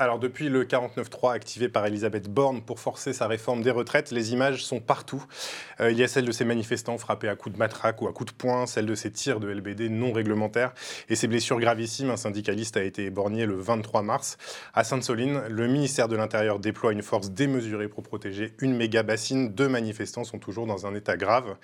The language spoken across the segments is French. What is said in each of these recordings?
Alors depuis le 49.3 activé par Elisabeth Borne pour forcer sa réforme des retraites, les images sont partout. Euh, il y a celles de ces manifestants frappés à coups de matraque ou à coups de poing, celles de ces tirs de LBD non réglementaires et ces blessures gravissimes. Un syndicaliste a été éborgné le 23 mars. À Sainte-Soline, le ministère de l'Intérieur déploie une force démesurée pour protéger une méga bassine. Deux manifestants sont toujours dans un état grave.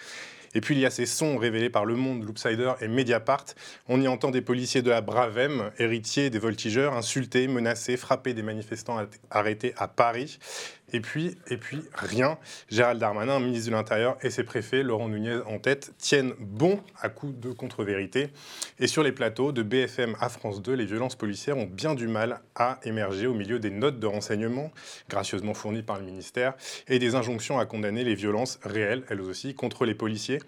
Et puis il y a ces sons révélés par Le Monde, Loopsider et Mediapart. On y entend des policiers de la Bravem, héritiers des voltigeurs, insulter, menacer, frapper des manifestants arrêtés à Paris. Et puis, et puis rien. Gérald Darmanin, ministre de l'Intérieur, et ses préfets, Laurent Nunez en tête, tiennent bon à coup de contre-vérité. Et sur les plateaux, de BFM à France 2, les violences policières ont bien du mal à émerger au milieu des notes de renseignement, gracieusement fournies par le ministère, et des injonctions à condamner les violences réelles, elles aussi, contre les policiers.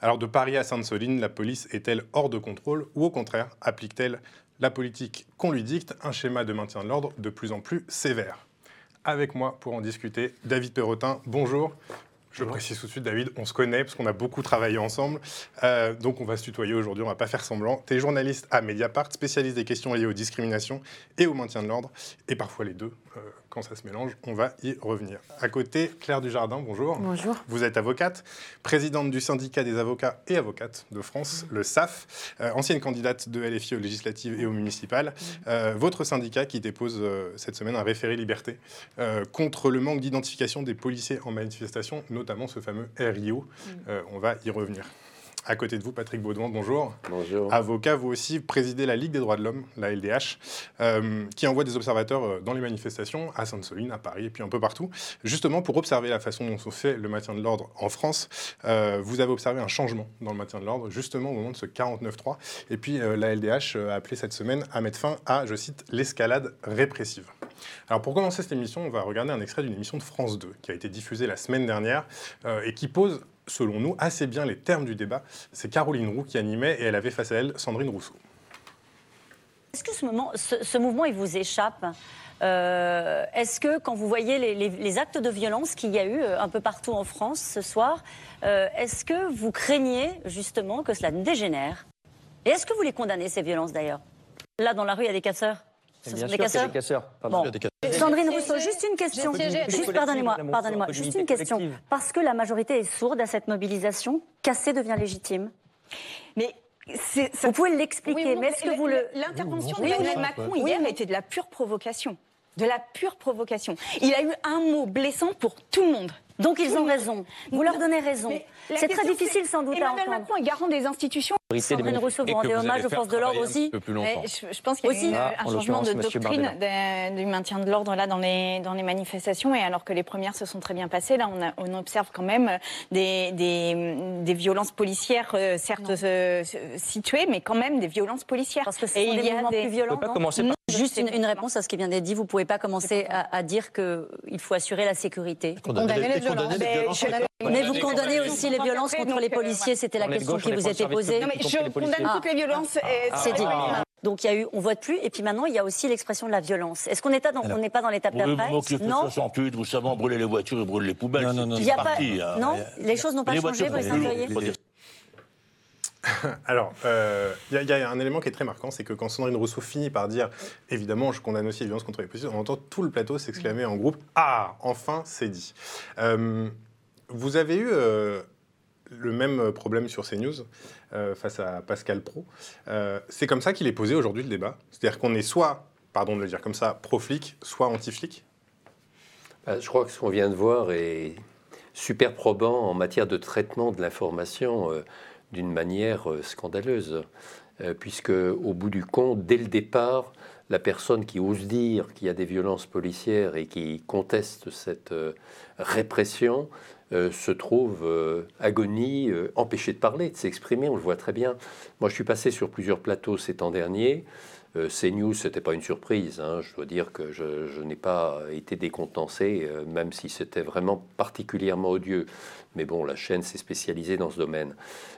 Alors de Paris à Sainte-Soline, la police est-elle hors de contrôle ou au contraire applique-t-elle la politique qu'on lui dicte, un schéma de maintien de l'ordre de plus en plus sévère? Avec moi pour en discuter. David Perrotin, bonjour. Je précise tout de suite, David, on se connaît parce qu'on a beaucoup travaillé ensemble. Euh, donc on va se tutoyer aujourd'hui, on va pas faire semblant. Tu es journaliste à Mediapart, spécialiste des questions liées aux discriminations et au maintien de l'ordre, et parfois les deux. Euh, quand ça se mélange, on va y revenir. À côté, Claire Dujardin, bonjour. Bonjour. Vous êtes avocate, présidente du syndicat des avocats et avocates de France, le SAF, euh, ancienne candidate de LFI aux législatives et aux municipales. votre syndicat qui dépose cette semaine un référé liberté contre le manque d'identification des policiers en manifestation, notamment ce fameux RIO. Mm. on va y revenir. À côté de vous, Patrick Baudouin, bonjour. Bonjour. Avocat, vous aussi présidez la Ligue des droits de l'homme, la LDH, euh, qui envoie des observateurs euh, dans les manifestations à Sainte-Soline, à Paris et puis un peu partout, justement pour observer la façon dont se fait le maintien de l'ordre en France. Euh, vous avez observé un changement dans le maintien de l'ordre, justement au moment de ce 49-3. Et puis la LDH a appelé cette semaine à mettre fin à, je cite, l'escalade répressive. Alors pour commencer cette émission, on va regarder un extrait d'une émission de France 2 qui a été diffusée la semaine dernière et qui pose selon nous, assez bien les termes du débat. C'est Caroline Roux qui animait et elle avait face à elle Sandrine Rousseau. Est-ce que ce, moment, ce, mouvement, il vous échappe? Euh, Est-ce que quand vous voyez les, actes de violence qu'il y a eu euh, un peu partout en France ce soir, euh, est-ce que vous craignez justement que cela dégénère? Et est-ce que vous les condamnez, ces violences d'ailleurs? Là, dans la rue, il y a des casseurs? Des casseurs? Sandrine Rousseau, juste une question. Juste, pardonnez-moi, pardonnez-moi, juste une question. Parce que la majorité est sourde à cette mobilisation, casser devient légitime. Mais vous pouvez l'expliquer, mais est-ce que vous le... L'intervention d'Emmanuel Macron hier était de la pure provocation. De la pure provocation. Il a eu un mot blessant pour tout le monde. Donc ils ont raison. Vous leur donnez raison. C'est très difficile sans doute à entendre. Emmanuel Macron est garant des institutions. Sandrine Rousseau, vous rendez hommage aux forces de l'ordre aussi Je, pense qu'il y a eu un changement de doctrine du maintien de l'ordre là dans les, dans les manifestations. Et alors que les premières se sont très bien passées, là on, on observe quand même des, des, des violences policières, euh, certes euh, situées, mais quand même des violences policières. Parce que ce sont des mouvements plus violents. Juste une, réponse à ce qui vient d'être dit. Vous ne pouvez pas commencer à, dire qu'il faut assurer la sécurité. Condamner les, violences. Mais, vous condamnez aussi les violences contre les policiers? C'était la question qui vous était posée. Je condamne toutes les violences. Ah, c'est dit. Donc il y a eu, on vote plus, et puis maintenant il y a aussi l'expression de la violence. Est-ce qu'on n'est pas dans, on n'est pas dans l'étape d'après Non. 68, vous savez, on brûle les voitures et brûle les poubelles. Non, non, non. Il y a pas, hein. non, les choses n'ont pas changé, Brice Alors, euh, il y, a un élément qui est très marquant, c'est que quand Sandrine Rousseau finit par dire évidemment, je condamne aussi les violences contre les policiers, on entend tout le plateau s'exclamer en groupe Ah, enfin, c'est dit. Euh, vous avez eu euh, le même problème sur CNews face à Pascal Pro. c'est comme ça qu'il est posé aujourd'hui le débat. C'est-à-dire qu'on est soit, pardon de le dire comme ça, pro-flic, soit anti-flic? Bah, Je crois que ce qu'on vient de voir est super probant en matière de traitement de l'information d'une manière euh, scandaleuse, euh, puisque au bout du compte, dès le départ, la personne qui ose dire qu'il y a des violences policières et qui conteste cette euh, se trouve agonie, empêchée de parler, de s'exprimer, on le voit très bien. Moi, je suis passé sur plusieurs plateaux ces temps derniers. Euh, CNews, ce n'était pas une surprise. Hein. Je dois dire que je, n'ai pas été décontenancé, euh, même si c'était vraiment particulièrement odieux. Mais bon, la chaîne s'est spécialisée dans ce domaine.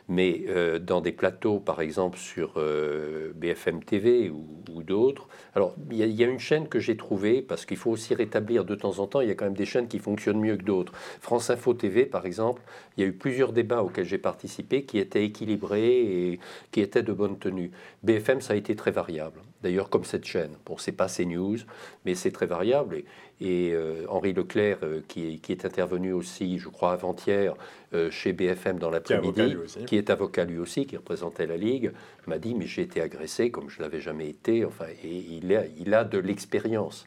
Mais euh, dans des plateaux, par exemple sur BFM TV ou, d'autres, alors il y, a une chaîne que j'ai trouvée, parce qu'il faut aussi rétablir de temps en temps, il y a quand même des chaînes qui fonctionnent mieux que d'autres. France Info TV, par exemple, il y a eu plusieurs débats auxquels j'ai participé qui étaient équilibrés et qui étaient de bonne tenue. BFM, ça a été très variable. D'ailleurs comme cette chaîne. Bon, c'est pas CNews, mais c'est très variable. Et, euh, Henri Leclerc, euh, qui, est, intervenu aussi, je crois, avant-hier, euh, chez BFM dans l'après-midi, qui est avocat lui aussi, qui représentait la Ligue, m'a dit, mais j'ai été agressé comme je l'avais jamais été, enfin, et il a, il a de l'expérience.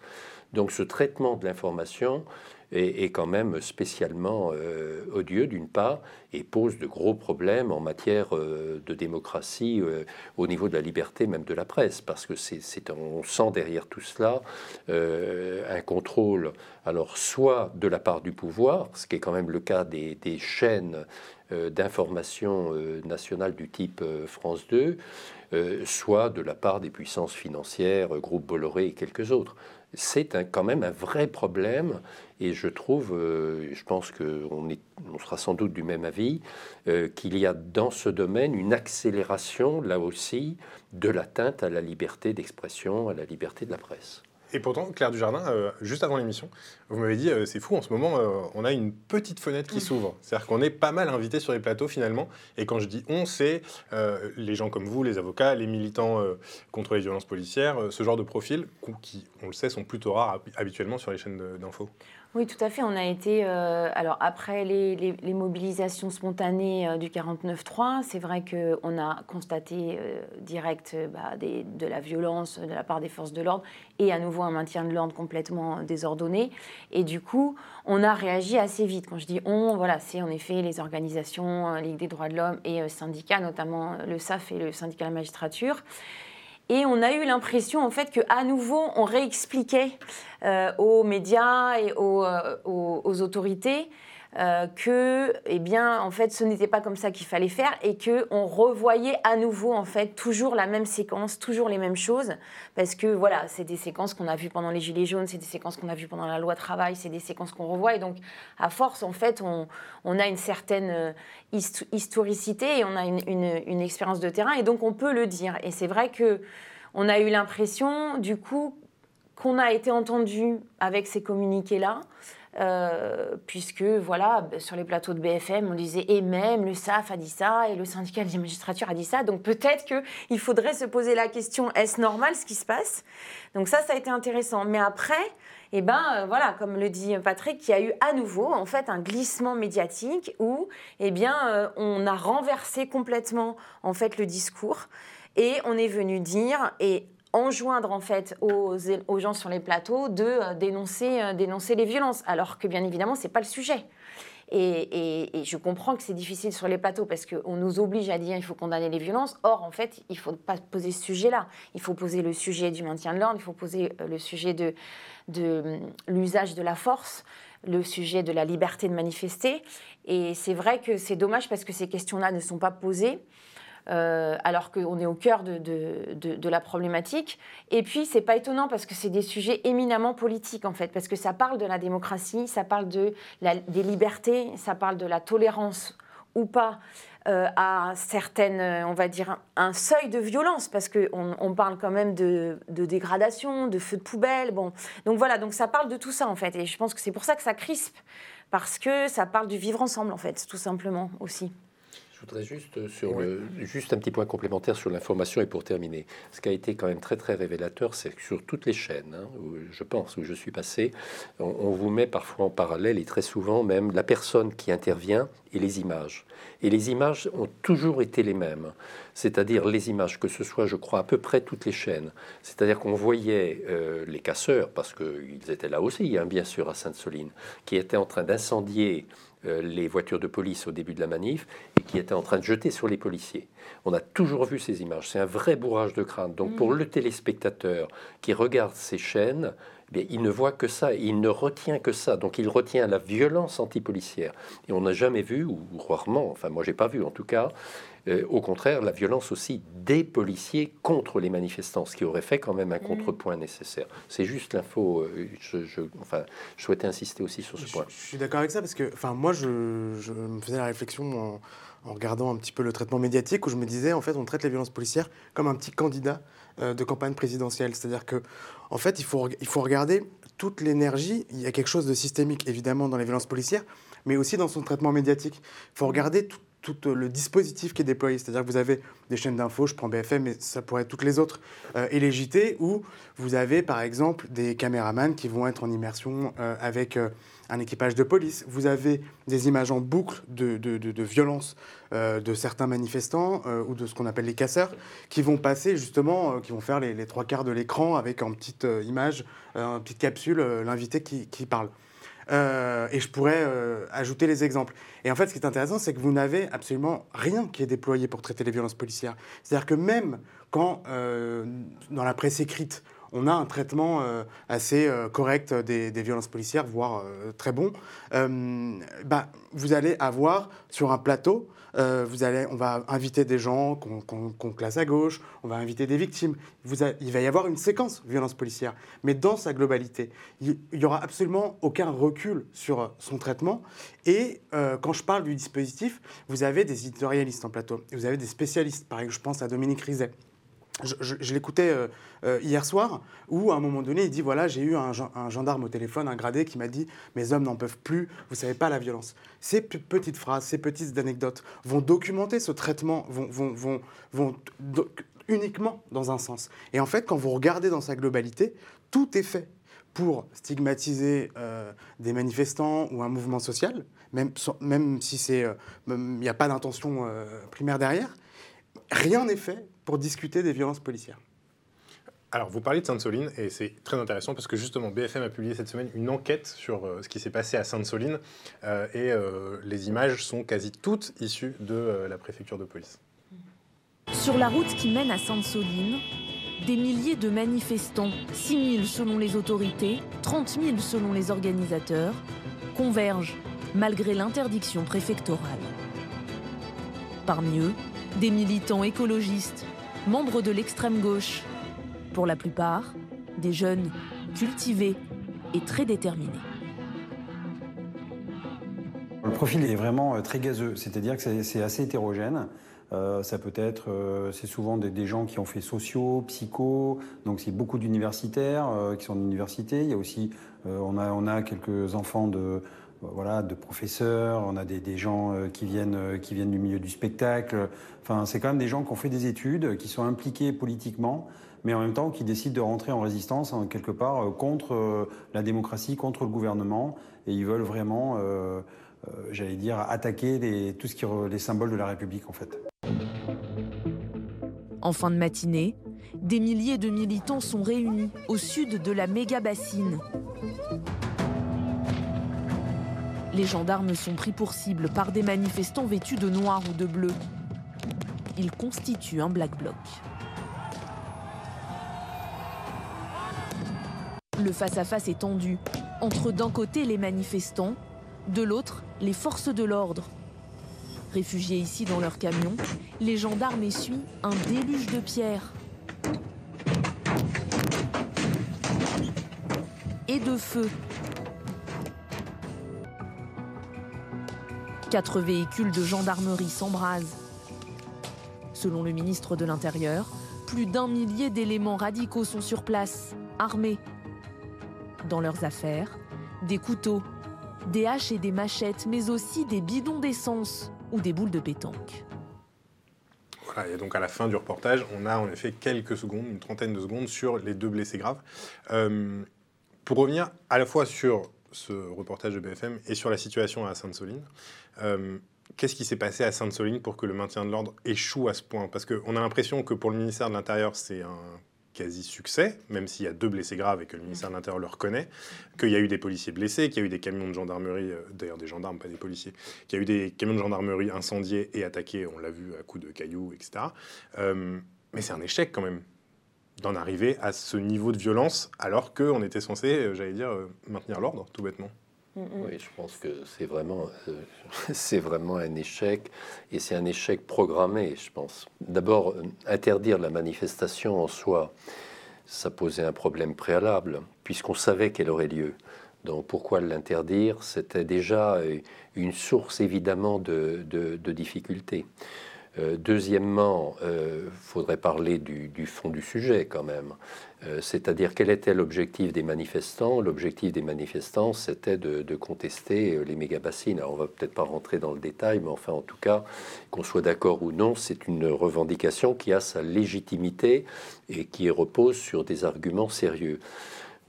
Donc ce traitement de l'information, est, quand même spécialement euh, odieux d'une part et pose de gros problèmes en matière euh, de démocratie euh, au niveau de la liberté même de la presse parce que c'est on sent derrière tout cela un contrôle alors soit de la part du pouvoir ce qui est quand même le cas des, des chaînes d'information nationale du type France 2 soit de la part des puissances financières, groupe Bolloré et quelques autres c'est quand même un vrai problème. Et je trouve, euh, je pense qu'on on sera sans doute du même avis, euh, qu'il y a dans ce domaine une accélération, là aussi, de l'atteinte à la liberté d'expression, à la liberté de la presse. Et pourtant, Claire Dujardin, euh, juste avant l'émission, vous m'avez dit, euh, c'est fou, en ce moment, euh, on a une petite fenêtre qui mm. s'ouvre. C'est-à-dire qu'on est pas mal invité sur les plateaux finalement. Et quand je dis on, c'est les gens comme vous, les avocats, les militants contre les violences policières, ce genre de profils qui, on le sait, sont plutôt rares habituellement sur les chaînes d'infos. Oui, tout à fait. On a été, euh, alors après les, mobilisations spontanées euh, du 49-3, c'est vrai qu'on a constaté euh, direct bah, de la violence de la part des forces de l'ordre et à nouveau un maintien de l'ordre complètement désordonné. Et du coup, on a réagi assez vite. Quand je dis on, voilà, c'est en effet les organisations, Ligue des droits de l'homme et syndicats, notamment le SAF et le syndicat de la magistrature. Et on a eu l'impression en fait qu'à nouveau on réexpliquait euh, aux médias et aux, euh, aux, autorités euh, que, eh bien, en fait, ce n'était pas comme ça qu'il fallait faire et que on revoyait à nouveau, en fait, toujours la même séquence, toujours les mêmes choses, parce que voilà, c'est des séquences qu'on a vues pendant les Gilets jaunes, c'est des séquences qu'on a vues pendant la loi travail, c'est des séquences qu'on revoit, et donc, à force, en fait, on, a une certaine euh, historicité et on a une, une, une expérience de terrain, et donc on peut le dire. Et c'est vrai que on a eu l'impression, du coup, qu'on a été entendu avec ces communiqués-là. Euh, puisque voilà, sur les plateaux de BFM, on disait et même le SAF a dit ça et le syndicat des magistratures a dit ça. Donc peut-être qu'il faudrait se poser la question est-ce normal ce qui se passe? Donc ça, ça a été intéressant. Mais après, eh ben euh, voilà, comme le dit Patrick, il y a eu à nouveau en fait un glissement médiatique où eh bien euh, on a renversé complètement en fait le discours et on est venu dire et enjoindre en fait aux, gens sur les plateaux de euh, dénoncer, euh, dénoncer les violences, alors que bien évidemment c'est pas le sujet. Et, je comprends que c'est difficile sur les plateaux parce qu'on nous oblige à dire il faut condamner les violences. Or, en fait, il ne faut pas poser ce sujet-là. Il faut poser le sujet du maintien de l'ordre, il faut poser euh, le sujet de, de l'usage de la force, le sujet de la liberté de manifester. Et c'est vrai que c'est dommage parce que ces questions-là ne sont pas posées. Euh, alors qu'on est au cœur de, la problématique. Et puis, c'est pas étonnant parce que c'est des sujets éminemment politiques, en fait, parce que ça parle de la démocratie, ça parle de des libertés, ça parle de la tolérance ou pas euh, à certaines, on va dire, un seuil de violence, parce qu'on on parle quand même de, dégradation, de feu de poubelle. Bon. Donc voilà, donc ça parle de tout ça, en fait. Et je pense que c'est pour ça que ça crispe, parce que ça parle du vivre ensemble, en fait, tout simplement aussi. Je voudrais juste, sur juste un petit point complémentaire sur l'information et pour terminer. Ce qui a été quand même très très révélateur, c'est que sur toutes les chaînes, hein, où je pense, où je suis passé, on, vous met parfois en parallèle et très souvent même la personne qui intervient et les images. Et les images ont toujours été les mêmes, c'est-à-dire les images, que ce soit, je crois, à peu près toutes les chaînes. C'est-à-dire qu'on voyait euh, les casseurs, parce qu'ils étaient là aussi, hein, bien sûr, à Sainte-Soline, qui étaient en train d'incendier euh, les voitures de police au début de la manif et qui étaient en train de jeter sur les policiers. On a toujours vu ces images. C'est un vrai bourrage de crâne. Donc pour mm. le téléspectateur qui regarde ces chaînes, eh il ne voit que ça, il ne retient que ça. Donc il retient la violence antipolicière. Et on n'a jamais vu, ou rarement, enfin moi j'ai pas vu en tout cas, euh, au contraire, la violence aussi des policiers contre les manifestants, ce qui aurait fait quand même un mm. contrepoint nécessaire. C'est juste l'info. Euh, je, enfin, je souhaitais insister aussi sur ce point. Je, suis d'accord avec ça parce que, enfin, moi, je, me faisais la réflexion en, regardant un petit peu le traitement médiatique où je me disais, en fait, on traite les violences policières comme un petit candidat euh, de campagne présidentielle. C'est-à-dire que, en fait, il faut, il faut regarder toute l'énergie. Il y a quelque chose de systémique, évidemment, dans les violences policières, mais aussi dans son traitement médiatique. Il faut regarder tout le dispositif qui est déployé. C'est-à-dire que vous avez des chaînes d'infos, je prends BFM, mais ça pourrait être toutes les autres, euh, et les JT, où vous avez par exemple des caméramans qui vont être en immersion euh, avec euh, un équipage de police. Vous avez des images en boucle de, de, de, violence de certains manifestants ou de ce qu'on appelle les casseurs, qui vont passer justement, qui vont faire les, trois quarts de l'écran avec en petite image, en petite capsule, l'invité qui, qui parle. Euh, et je pourrais euh, ajouter les exemples. Et en fait, ce qui est intéressant, c'est que vous n'avez absolument rien qui est déployé pour traiter les violences policières. C'est-à-dire que même quand, euh, dans la presse écrite, on a un traitement assez correct des, violences policières, voire très bon, bah, vous allez avoir sur un plateau euh, on va inviter des gens qu'on classe à gauche, on va inviter des victimes. il va y avoir une séquence violence policière, mais dans sa globalité. Il n'y aura absolument aucun recul sur son traitement. Et euh, quand je parle du dispositif, vous avez des éditorialistes en plateau, vous avez des spécialistes. Par exemple, je pense à Dominique Rizet je, l'écoutais euh, euh, hier soir, où à un moment donné, il dit voilà, j'ai eu un, gendarme au téléphone, un gradé, qui m'a dit mes hommes n'en peuvent plus, vous savez pas la violence. Ces petites phrases, ces petites anecdotes vont documenter ce traitement, vont, vont, vont, uniquement dans un sens. Et en fait, quand vous regardez dans sa globalité, tout est fait pour stigmatiser euh, des manifestants ou un mouvement social, même, même si il n'y a pas d'intention primaire derrière. Rien n'est fait pour discuter des violences policières. Alors, vous parlez de Sainte-Soline, et c'est très intéressant parce que justement, BFM a publié cette semaine une enquête sur euh, ce qui s'est passé à Sainte-Soline, euh, et euh, les images sont quasi toutes issues de la préfecture de police. Sur la route qui mène à Sainte-Soline, des milliers de manifestants, 6 000 selon les autorités, 30 000 selon les organisateurs, convergent malgré l'interdiction préfectorale. Parmi eux, des militants écologistes, membres de l'extrême gauche. Pour la plupart, des jeunes cultivés et très déterminés. Le profil est vraiment euh, très gazeux, c'est-à-dire que c'est assez hétérogène. Euh, ça peut être, euh, c'est souvent des, gens qui ont fait sociaux, psycho, donc c'est beaucoup d'universitaires qui sont en université. Il y a aussi, on, a, on a quelques enfants de, voilà, de professeurs, on a des, gens euh, qui viennent, euh, qui viennent du milieu du spectacle. C'est quand même des gens qui ont fait des études, qui sont impliqués politiquement, mais en même temps qui décident de rentrer en résistance hein, quelque part euh, contre la démocratie, contre le gouvernement, et ils veulent vraiment, j'allais dire, attaquer les, les symboles de la République en fait. En fin de matinée, des milliers de militants sont réunis au sud de la méga bassine. Les gendarmes sont pris pour cible par des manifestants vêtus de noir ou de bleu. Ils constituent un black bloc. Le face-à-face est tendu entre d'un côté les manifestants, de l'autre les forces de l'ordre. Réfugiés ici dans leur camion, les gendarmes essuient un déluge de pierres et de feu Quatre véhicules de gendarmerie s'embrasent. Selon le ministre de l'Intérieur, plus d'un millier d'éléments radicaux sont sur place, armés. Dans leurs affaires, des couteaux, des haches et des machettes, mais aussi des bidons d'essence ou des boules de pétanque. Voilà, et donc à la fin du reportage, on a en effet quelques secondes, une trentaine de secondes, sur les deux blessés graves. Euh, pour revenir à la fois sur ce reportage de BFM et sur la situation à Sainte-Soline. Euh, qu'est-ce qui s'est passé à Sainte-Soline pour que le maintien de l'ordre échoue à ce point? Parce qu'on a l'impression que pour le ministère de l'Intérieur, c'est un quasi-succès, même s'il y a deux blessés graves et que le ministère de l'Intérieur le reconnaît, qu'il y a eu des policiers blessés, qu'il y a eu des camions de gendarmerie, euh, d'ailleurs des gendarmes, pas des policiers, qu'il y a eu des camions de gendarmerie incendiés et attaqués, on l'a vu à coups de cailloux, etc. Euh, mais c'est un échec quand même d'en arriver à ce niveau de violence alors qu'on était censé, euh, j'allais dire, euh, maintenir l'ordre, tout bêtement. Mm, mm. Oui, je pense que c'est vraiment, euh, c'est vraiment un échec, et c'est un échec programmé, je pense. D'abord, interdire la manifestation en soi, ça posait un problème préalable, puisqu'on savait qu'elle aurait lieu. Donc pourquoi l'interdire? C'était déjà une source évidemment de, de, de difficultés. Deuxièmement, il faudrait parler du, fond du sujet quand même. C'est-à-dire quel était l'objectif des manifestants? L'objectif des manifestants, c'était de, de, contester les méga-bassines. Alors on va peut-être pas rentrer dans le détail, mais enfin en tout cas, qu'on soit d'accord ou non, c'est une revendication qui a sa légitimité et qui repose sur des arguments sérieux.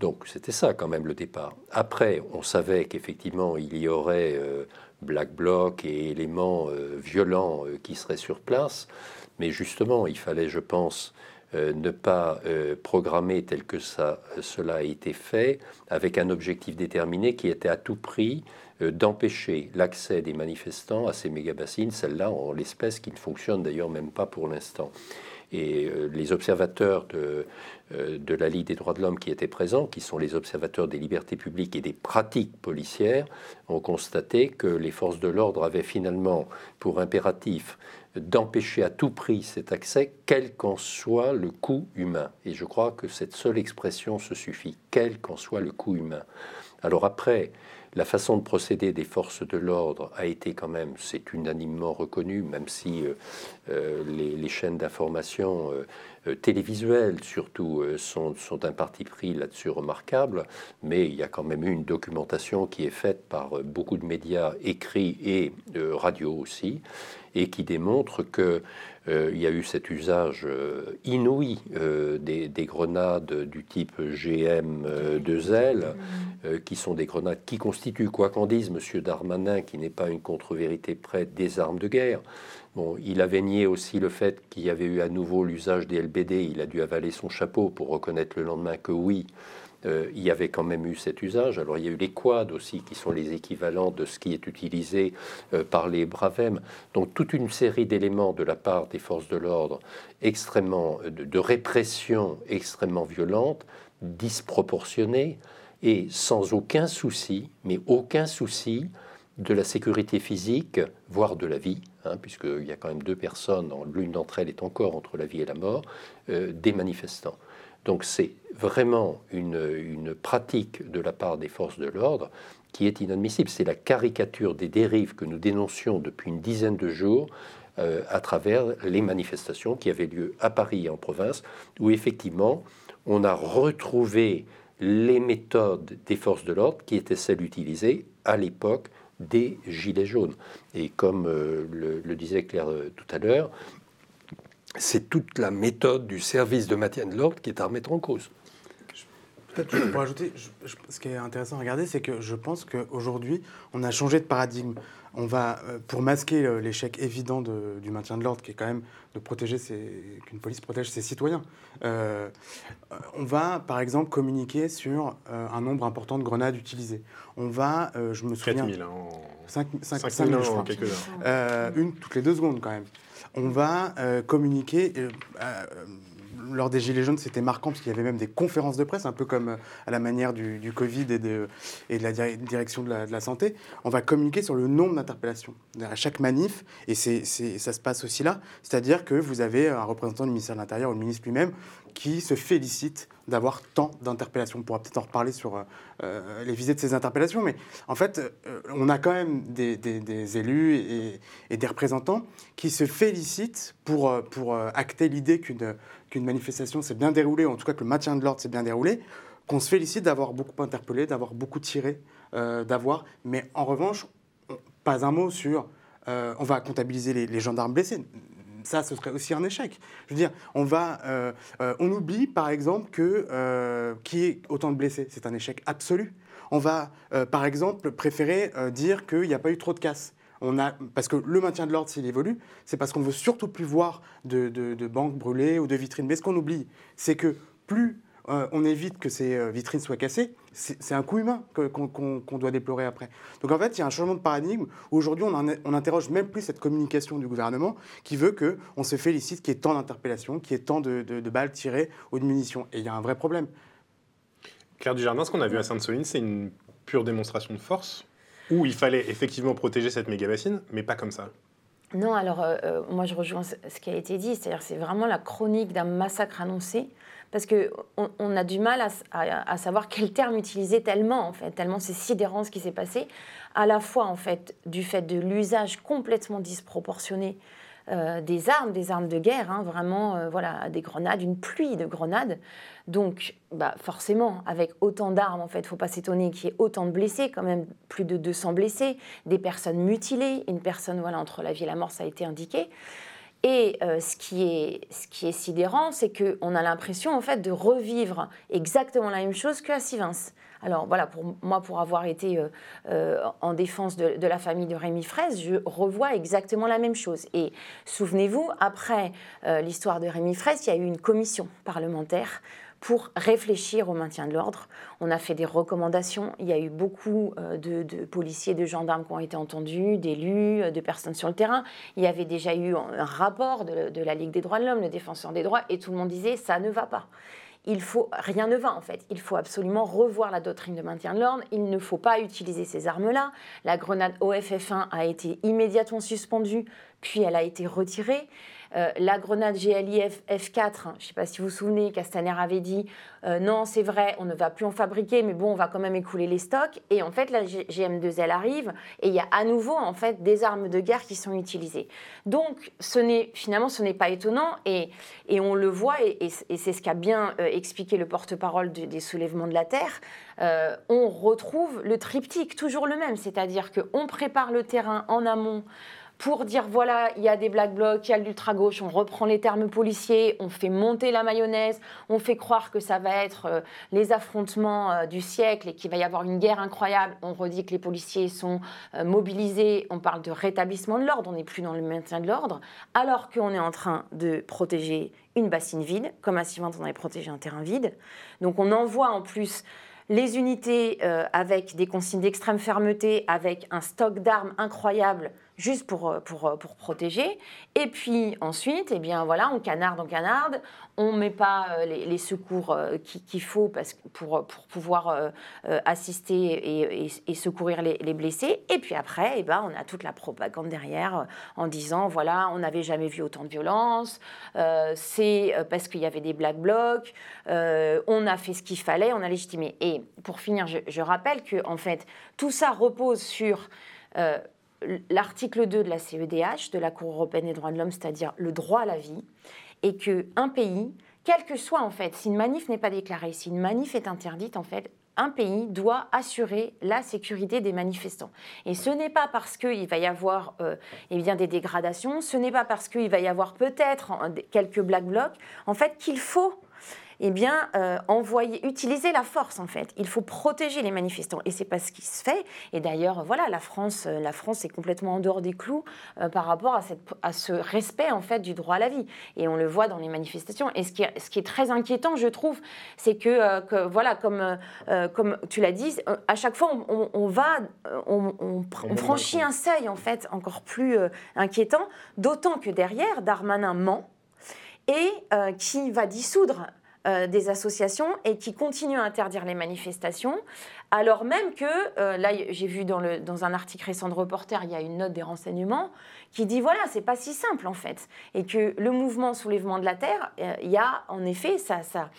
Donc c'était ça quand même le départ. Après, on savait qu'effectivement il y aurait euh, Black Bloc et éléments euh, violents euh, qui seraient sur place, mais justement il fallait, je pense, ne pas programmer tel que cela a été fait, avec un objectif déterminé qui était à tout prix d'empêcher l'accès des manifestants à ces méga-bassines, celle-là en l'espèce qui ne fonctionne d'ailleurs même pas pour l'instant. Et les observateurs de, euh, de la Ligue des droits de l'homme qui étaient présents, qui sont les observateurs des libertés publiques et des pratiques policières, ont constaté que les forces de l'ordre avaient finalement pour impératif d'empêcher à tout prix cet accès, quel qu'en soit le coût humain. Et je crois que cette seule expression se suffit, quel qu'en soit le coût humain. Alors après, la façon de procéder des forces de l'ordre a été quand même, c'est unanimement reconnu, même si euh, euh, les, chaînes d'information euh, télévisuelles surtout sont, sont, un parti pris là-dessus remarquable, mais il y a quand même eu une documentation qui est faite par beaucoup de médias écrits et radio aussi, et qui démontre que euh, il y a eu cet usage euh, inouï euh, des, grenades du type GM2L, qui sont des grenades qui constituent, quoi qu'en dise M. Darmanin, qui n'est pas une contre-vérité prête, des armes de guerre. Bon, il avait nié aussi le fait qu'il y avait eu à nouveau l'usage des LBD. Il a dû avaler son chapeau pour reconnaître le lendemain que oui, euh, il y avait quand même eu cet usage. Alors il y a eu les quads aussi, qui sont les équivalents de ce qui est utilisé euh, par les Bravem. Donc toute une série d'éléments de la part des forces de l'ordre extrêmement de, répression extrêmement violente, disproportionnée et sans aucun souci, mais aucun souci de la sécurité physique, voire de la vie, hein, puisqu'il y a quand même deux personnes, l'une d'entre elles est encore entre la vie et la mort, euh, des manifestants. Donc c'est vraiment une, pratique de la part des forces de l'ordre qui est inadmissible. C'est la caricature des dérives que nous dénoncions depuis une dizaine de jours euh, à travers les manifestations qui avaient lieu à Paris et en province, où effectivement on a retrouvé les méthodes des forces de l'ordre qui étaient celles utilisées à l'époque des Gilets jaunes. Et comme euh, le, disait Claire euh, tout à l'heure, c'est toute la méthode du service de maintien de l'ordre qui est à remettre en cause. Peut-être pour ajouter, ce qui est intéressant à regarder, c'est que je pense qu'aujourd'hui, on a changé de paradigme. On va, euh, pour masquer l'échec évident du maintien de l'ordre, qui est quand même de protéger, qu'une police protège ses citoyens, euh, on va, par exemple, communiquer sur euh, un nombre important de grenades utilisées. On va, je me souviens... 4 000, hein, 5, 5, 000, je crois. quelques heures. une toutes les deux secondes, quand même on va euh, communiquer. Euh, euh, lors des Gilets jaunes, c'était marquant parce qu'il y avait même des conférences de presse, un peu comme à la manière du, Covid et de, la direction de la, santé. On va communiquer sur le nombre d'interpellations à chaque manif, et ça se passe aussi là. C'est-à-dire que vous avez un représentant du ministère de l'Intérieur ou le ministre lui-même qui se félicite d'avoir tant d'interpellations. On pourra peut-être en reparler sur euh, euh, les visées de ces interpellations, mais en fait, euh, on a quand même des, élus et, des représentants qui se félicitent pour acter l'idée qu'une qu'une manifestation s'est bien déroulée, en tout cas que le maintien de l'ordre s'est bien déroulé, qu'on se félicite d'avoir beaucoup interpellé, d'avoir beaucoup tiré, d'avoir... Mais en revanche, pas un mot sur... on va comptabiliser les, gendarmes blessés ça, ce serait aussi un échec. Je veux dire, on va, euh, euh, on oublie par exemple que euh, qui est autant de blessés, c'est un échec absolu. On va, par exemple, préférer dire qu'il n'y a pas eu trop de casse. On a, parce que le maintien de l'ordre, s'il évolue, c'est parce qu'on ne veut surtout plus voir de, de banques brûlées ou de vitrines. Mais ce qu'on oublie, c'est que plus euh, on évite que ces euh, vitrines soient cassées, c'est un coût humain qu'on doit déplorer après. Donc en fait, il y a un changement de paradigme. Aujourd'hui, on, on interroge même plus cette communication du gouvernement qui veut qu'on se félicite qu'il y ait tant d'interpellations, qu'il y ait tant de, balles tirées ou de munitions. Et il y a un vrai problème. Claire Dujardin, ce qu'on a vu à Sainte-Soline, c'est une pure démonstration de force où il fallait effectivement protéger cette méga-bassine, mais pas comme ça. Non, alors euh, moi je rejoins ce qui a été dit, c'est-à-dire c'est vraiment la chronique d'un massacre annoncé parce qu'on on a du mal à, savoir quel terme utiliser tellement, en fait, tellement c'est sidérant ce qui s'est passé, à la fois, en fait, du fait de l'usage complètement disproportionné des armes, des armes de guerre, hein, vraiment, voilà, des grenades, une pluie de grenades. Donc, bah, forcément, avec autant d'armes, en fait, faut pas s'étonner qu'il y ait autant de blessés, quand même plus de 200 blessés, des personnes mutilées, une personne voilà, entre la vie et la mort, ça a été indiqué. Et euh, ce, qui est, ce qui est sidérant, c'est qu'on a l'impression en fait de revivre exactement la même chose qu'à Sivins. Alors voilà, pour moi, pour avoir été euh, euh, en défense de, la famille de Rémi Fraisse, je revois exactement la même chose. Et souvenez-vous, après l'histoire de Rémi Fraisse, il y a eu une commission parlementaire pour réfléchir au maintien de l'ordre. On a fait des recommandations. Il y a eu beaucoup euh, de, policiers, de gendarmes qui ont été entendus, d'élus, euh, de personnes sur le terrain. Il y avait déjà eu un rapport de, la Ligue des droits de l'homme, le défenseur des droits, et tout le monde disait ça ne va pas. Il rien ne va en fait. Il faut absolument revoir la doctrine de maintien de l'ordre. Il ne faut pas utiliser ces armes-là. La grenade OFF1 a été immédiatement suspendue, puis elle a été retirée. Euh, la grenade GLI F, 4 hein, je ne sais pas si vous vous souvenez, Castaner avait dit euh, non, c'est vrai, on ne va plus en fabriquer, mais bon, on va quand même écouler les stocks. Et en fait, la GM2L arrive et il y a à nouveau en fait des armes de guerre qui sont utilisées. Donc, finalement, ce n'est pas étonnant et, et, on le voit et, c'est ce qu'a bien euh, expliqué le porte-parole des soulèvements de la Terre. on retrouve le triptyque, toujours le même, c'est-à-dire qu'on prépare le terrain en amont pour dire voilà, il y a des black blocs, il y a l'ultra-gauche, on reprend les termes policiers, on fait monter la mayonnaise, on fait croire que ça va être euh, les affrontements euh, du siècle et qu'il va y avoir une guerre incroyable. On redit que les policiers sont euh, mobilisés, on parle de rétablissement de l'ordre, on n'est plus dans le maintien de l'ordre, alors qu'on est en train de protéger une bassine vide, comme à Sivant on avait protégé un terrain vide. Donc on envoie en plus les unités avec des consignes d'extrême fermeté, avec un stock d'armes incroyable juste pour, euh, pour, euh, pour, protéger. Et puis ensuite, eh bien, voilà, on canarde, on canarde, on ne met pas euh, les, secours qu'il faut parce, pour, pour pouvoir assister et, secourir les, blessés. Et puis après, eh ben, on a toute la propagande derrière en disant, voilà, on n'avait jamais vu autant de violence, c'est parce qu'il y avait des black blocs, on a fait ce qu'il fallait, on a légitimé. Et pour finir, je, je rappelle que en fait, tout ça repose sur l'article 2 de la CEDH, de la Cour européenne des droits de l'homme, c'est-à-dire le droit à la vie, et qu'un pays, quel que soit en fait, si une manif n'est pas déclarée, si une manif est interdite, en fait, un pays doit assurer la sécurité des manifestants. Et ce n'est pas parce qu'il va y avoir euh, eh bien, des dégradations, ce n'est pas parce qu'il va y avoir peut-être quelques black blocs, en fait, qu'il faut eh bien, euh, envoyer, utiliser la force en fait. Il faut protéger les manifestants et c'est pas ce qui se fait. Et d'ailleurs, voilà, la France, euh, la France est complètement en dehors des clous euh, par rapport à, cette, à, ce respect en fait du droit à la vie. Et on le voit dans les manifestations. Et ce qui est, ce qui est très inquiétant, je trouve, c'est que, que, voilà, comme, comme tu l'as dit, à chaque fois on, on, va, on, on franchit un seuil en fait encore plus inquiétant. D'autant que derrière, Darmanin ment et qui va dissoudre euh, des associations et qui continuent à interdire les manifestations, alors même que, euh, là j'ai vu dans, un article récent de reporter, il y a une note des renseignements qui dit voilà, c'est pas si simple en fait, et que le mouvement soulèvement de la Terre, euh, il y a en effet, ça, ça,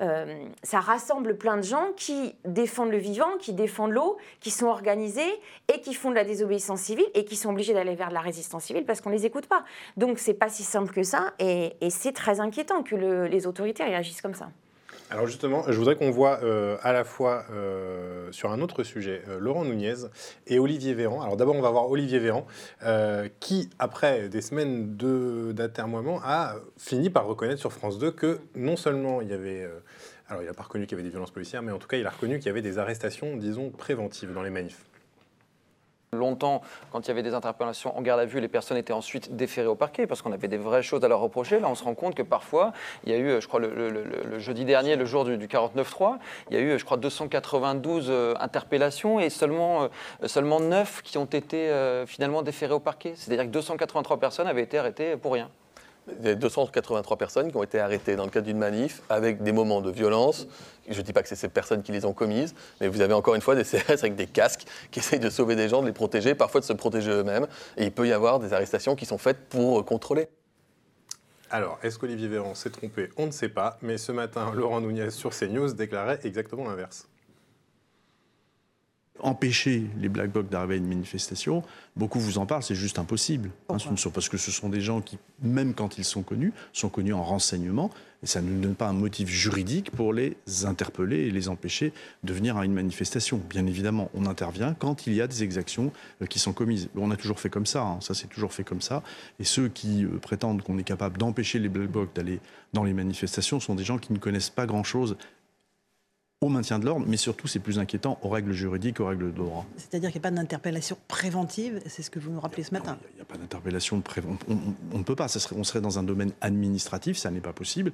euh, ça rassemble plein de gens qui défendent le vivant, qui défendent l'eau, qui sont organisés et qui font de la désobéissance civile et qui sont obligés d'aller vers de la résistance civile parce qu'on ne les écoute pas. Donc c'est pas si simple que ça et, c'est très inquiétant que les autorités réagissent comme ça. Alors justement, je voudrais qu'on voit euh, à la fois euh, sur un autre sujet Laurent Nunez et Olivier Véran. Alors d'abord, on va voir Olivier Véran, qui, après des semaines d'atermoiement, a fini par reconnaître sur France 2 que non seulement il y avait alors, il n'a pas reconnu qu'il y avait des violences policières, mais en tout cas, il a reconnu qu'il y avait des arrestations, disons, préventives dans les manifs. Longtemps, quand il y avait des interpellations en garde à vue, les personnes étaient ensuite déférées au parquet parce qu'on avait des vraies choses à leur reprocher. Là, on se rend compte que parfois, il y a eu, je crois, le, jeudi dernier, le jour du, 49-3, il y a eu, je crois, 292 euh, interpellations et seulement, euh, seulement 9 qui ont été euh, finalement déférées au parquet. C'est-à-dire que 283 personnes avaient été arrêtées pour rien. A 283 personnes qui ont été arrêtées dans le cadre d'une manif avec des moments de violence. Je ne dis pas que c'est ces personnes qui les ont commises, mais vous avez encore une fois des CRS avec des casques qui essayent de sauver des gens, de les protéger, parfois de se protéger eux-mêmes. Et il peut y avoir des arrestations qui sont faites pour contrôler. Alors, est-ce qu'Olivier Véran s'est trompé? On ne sait pas. Mais ce matin, Laurent Nunez sur CNews déclarait exactement l'inverse. Empêcher les Black Blocs d'arriver à une manifestation, beaucoup vous en parlent, c'est juste impossible. Hein, parce que ce sont des gens qui, même quand ils sont connus, sont connus en renseignement, et ça ne donne pas un motif juridique pour les interpeller et les empêcher de venir à une manifestation. Bien évidemment, on intervient quand il y a des exactions euh, qui sont commises. On a toujours fait comme ça, hein. ça s'est toujours fait comme ça. Et ceux qui euh, prétendent qu'on est capable d'empêcher les Black Blocs d'aller dans les manifestations sont des gens qui ne connaissent pas grand-chose au maintien de l'ordre, mais surtout, c'est plus inquiétant, aux règles juridiques, aux règles de droit. C'est-à-dire qu'il n'y a pas d'interpellation préventive, c'est ce que vous nous rappelez ce matin Il n'y a, pas d'interpellation préventive. On, ne peut pas, ça serait, on serait dans un domaine administratif, ça n'est pas possible.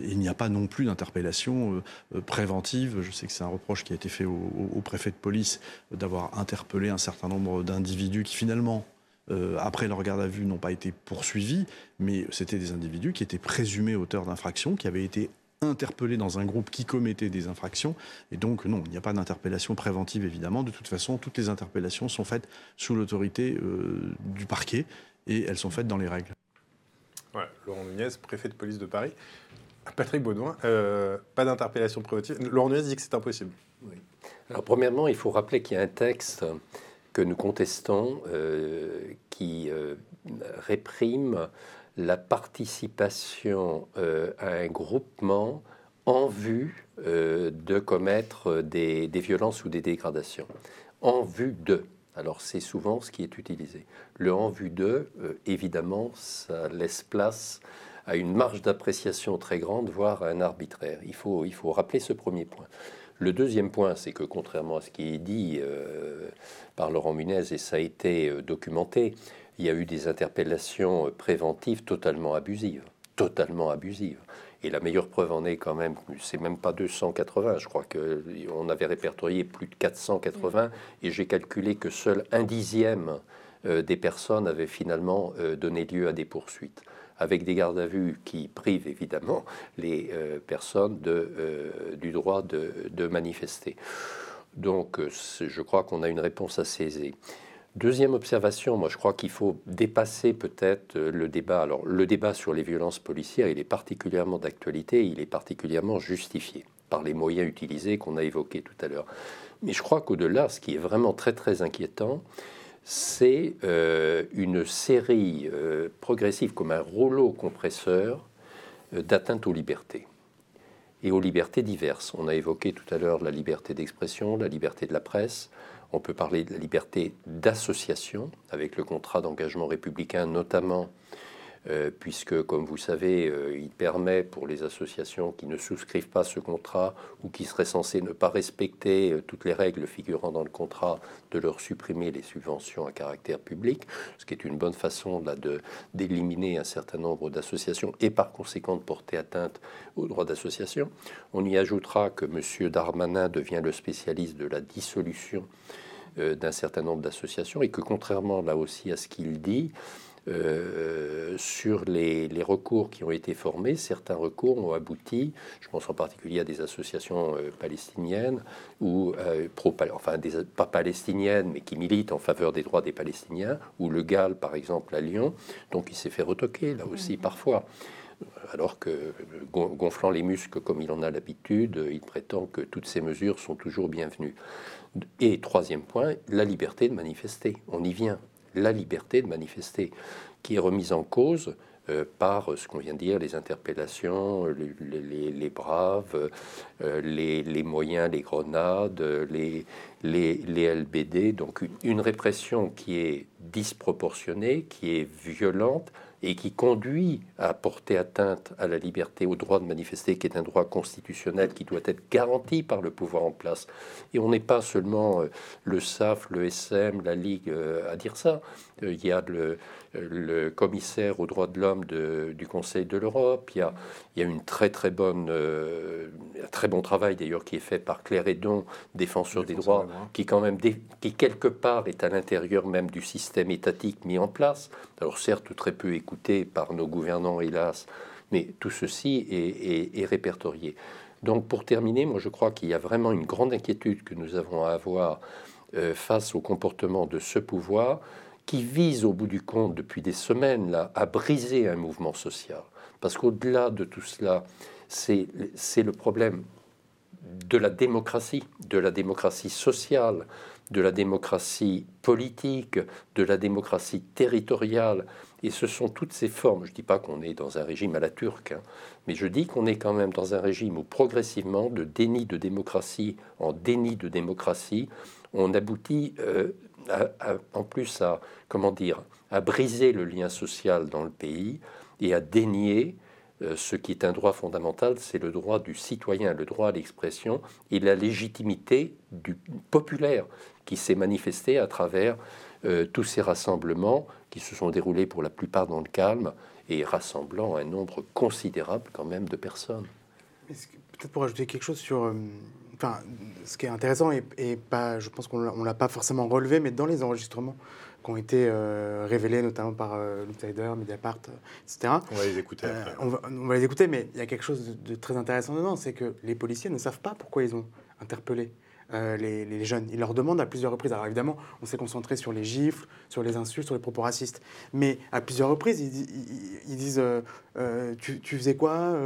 il n'y a pas non plus d'interpellation euh, euh, préventive. Je sais que c'est un reproche qui a été fait au, préfet de police d'avoir interpellé un certain nombre d'individus qui finalement euh, après leur garde à vue, n'ont pas été poursuivis, mais c'était des individus qui étaient présumés auteurs d'infractions, qui avaient été interpellés dans un groupe qui commettait des infractions. Et donc, non, il n'y a pas d'interpellation préventive, évidemment. De toute façon, toutes les interpellations sont faites sous l'autorité euh, du parquet et elles sont faites dans les règles. Laurent Nunez, préfet de police de Paris. Patrick Baudouin, euh, pas d'interpellation préventive. Laurent Nunez dit que c'est impossible. Alors, premièrement, il faut rappeler qu'il y a un texte que nous contestons euh, qui réprime la participation euh, à un groupement en vue euh, de commettre des, violences ou des dégradations. En vue de. Alors c'est souvent ce qui est utilisé. Le en vue de, euh, évidemment, ça laisse place à une marge d'appréciation très grande, voire à un arbitraire. Il faut, il faut rappeler ce premier point. Le deuxième point, c'est que contrairement à ce qui est dit par Laurent Munez, et ça a été documenté, il y a eu des interpellations préventives totalement abusives, totalement abusives. Et la meilleure preuve en est quand même, c'est même pas 280, je crois qu'on avait répertorié plus de 480, et j'ai calculé que seul un dixième euh, des personnes avaient finalement euh, donné lieu à des poursuites, avec des gardes à vue qui privent évidemment les euh, personnes de, du droit de, de manifester. Donc je crois qu'on a une réponse assez aisée. Deuxième observation, moi je crois qu'il faut dépasser peut-être euh, le débat. Alors le débat sur les violences policières, il est particulièrement d'actualité, il est particulièrement justifié par les moyens utilisés qu'on a évoqués tout à l'heure. Mais je crois qu'au-delà, ce qui est vraiment très très inquiétant, c'est euh, une série euh, progressive comme un rouleau compresseur d'atteinte aux libertés et aux libertés diverses. On a évoqué tout à l'heure la liberté d'expression, la liberté de la presse, on peut parler de la liberté d'association avec le contrat d'engagement républicain notamment, puisque, comme vous savez, euh, il permet pour les associations qui ne souscrivent pas ce contrat ou qui seraient censées ne pas respecter euh, toutes les règles figurant dans le contrat, de leur supprimer les subventions à caractère public, ce qui est une bonne façon d'éliminer un certain nombre d'associations et par conséquent de porter atteinte aux droits d'association. On y ajoutera que M. Darmanin devient le spécialiste de la dissolution d'un certain nombre d'associations et que contrairement là aussi à ce qu'il dit, euh, sur les, recours qui ont été formés. Certains recours ont abouti, je pense en particulier à des associations euh, palestiniennes, ou euh, pro, enfin des, pas palestiniennes, mais qui militent en faveur des droits des Palestiniens, ou le GAL par exemple à Lyon. Donc il s'est fait retoquer là aussi mmh. parfois. Alors que, gonflant les muscles comme il en a l'habitude, il prétend que toutes ces mesures sont toujours bienvenues. Et troisième point, la liberté de manifester. On y vient la liberté de manifester, qui est remise en cause euh, par ce qu'on vient de dire, les interpellations, les, braves, euh, les, moyens, les grenades, les, les, LBD. Donc une répression qui est disproportionnée, qui est violente, et qui conduit à porter atteinte à la liberté, au droit de manifester, qui est un droit constitutionnel qui doit être garanti par le pouvoir en place. Et on n'est pas seulement euh, le SAF, le SM, la Ligue euh, à dire ça. Euh, il y a le, le commissaire aux droits de l'homme du Conseil de l'Europe. Il, il, y a une très très bonne, un très bon travail d'ailleurs qui est fait par Claire Edon, défenseur des droits, qui quand même, qui quelque part est à l'intérieur même du système étatique mis en place. Alors certes, très peu écouté par nos gouvernants, hélas, mais tout ceci est, répertorié. Donc pour terminer, moi je crois qu'il y a vraiment une grande inquiétude que nous avons à avoir euh, face au comportement de ce pouvoir qui vise au bout du compte depuis des semaines là, à briser un mouvement social. Parce qu'au-delà de tout cela, c'est le problème de la démocratie, de la démocratie sociale, de la démocratie politique, de la démocratie territoriale. Et ce sont toutes ces formes. Je ne dis pas qu'on est dans un régime à la turque, hein, mais je dis qu'on est quand même dans un régime où progressivement, de déni de démocratie en déni de démocratie, on aboutit euh, en plus à, comment dire, à briser le lien social dans le pays et à dénier euh, ce qui est un droit fondamental, c'est le droit du citoyen, le droit à l'expression et la légitimité du populaire qui s'est manifesté à travers euh, tous ces rassemblements qui se sont déroulés pour la plupart dans le calme et rassemblant un nombre considérable quand même de personnes. Peut-être pour ajouter quelque chose sur... Euh, enfin, ce qui est intéressant et, pas, je pense qu'on ne l'a pas forcément relevé, mais dans les enregistrements qui ont été euh, révélés notamment par euh, Mediapart, etc. On va les écouter. on, va, les écouter, mais il y a quelque chose de très intéressant dedans, c'est que les policiers ne savent pas pourquoi ils ont interpellé euh, les, jeunes. Ils leur demandent à plusieurs reprises. Alors évidemment, on s'est concentré sur les gifles, sur les insultes, sur les propos racistes. Mais à plusieurs reprises, ils, disent euh, euh, tu, faisais quoi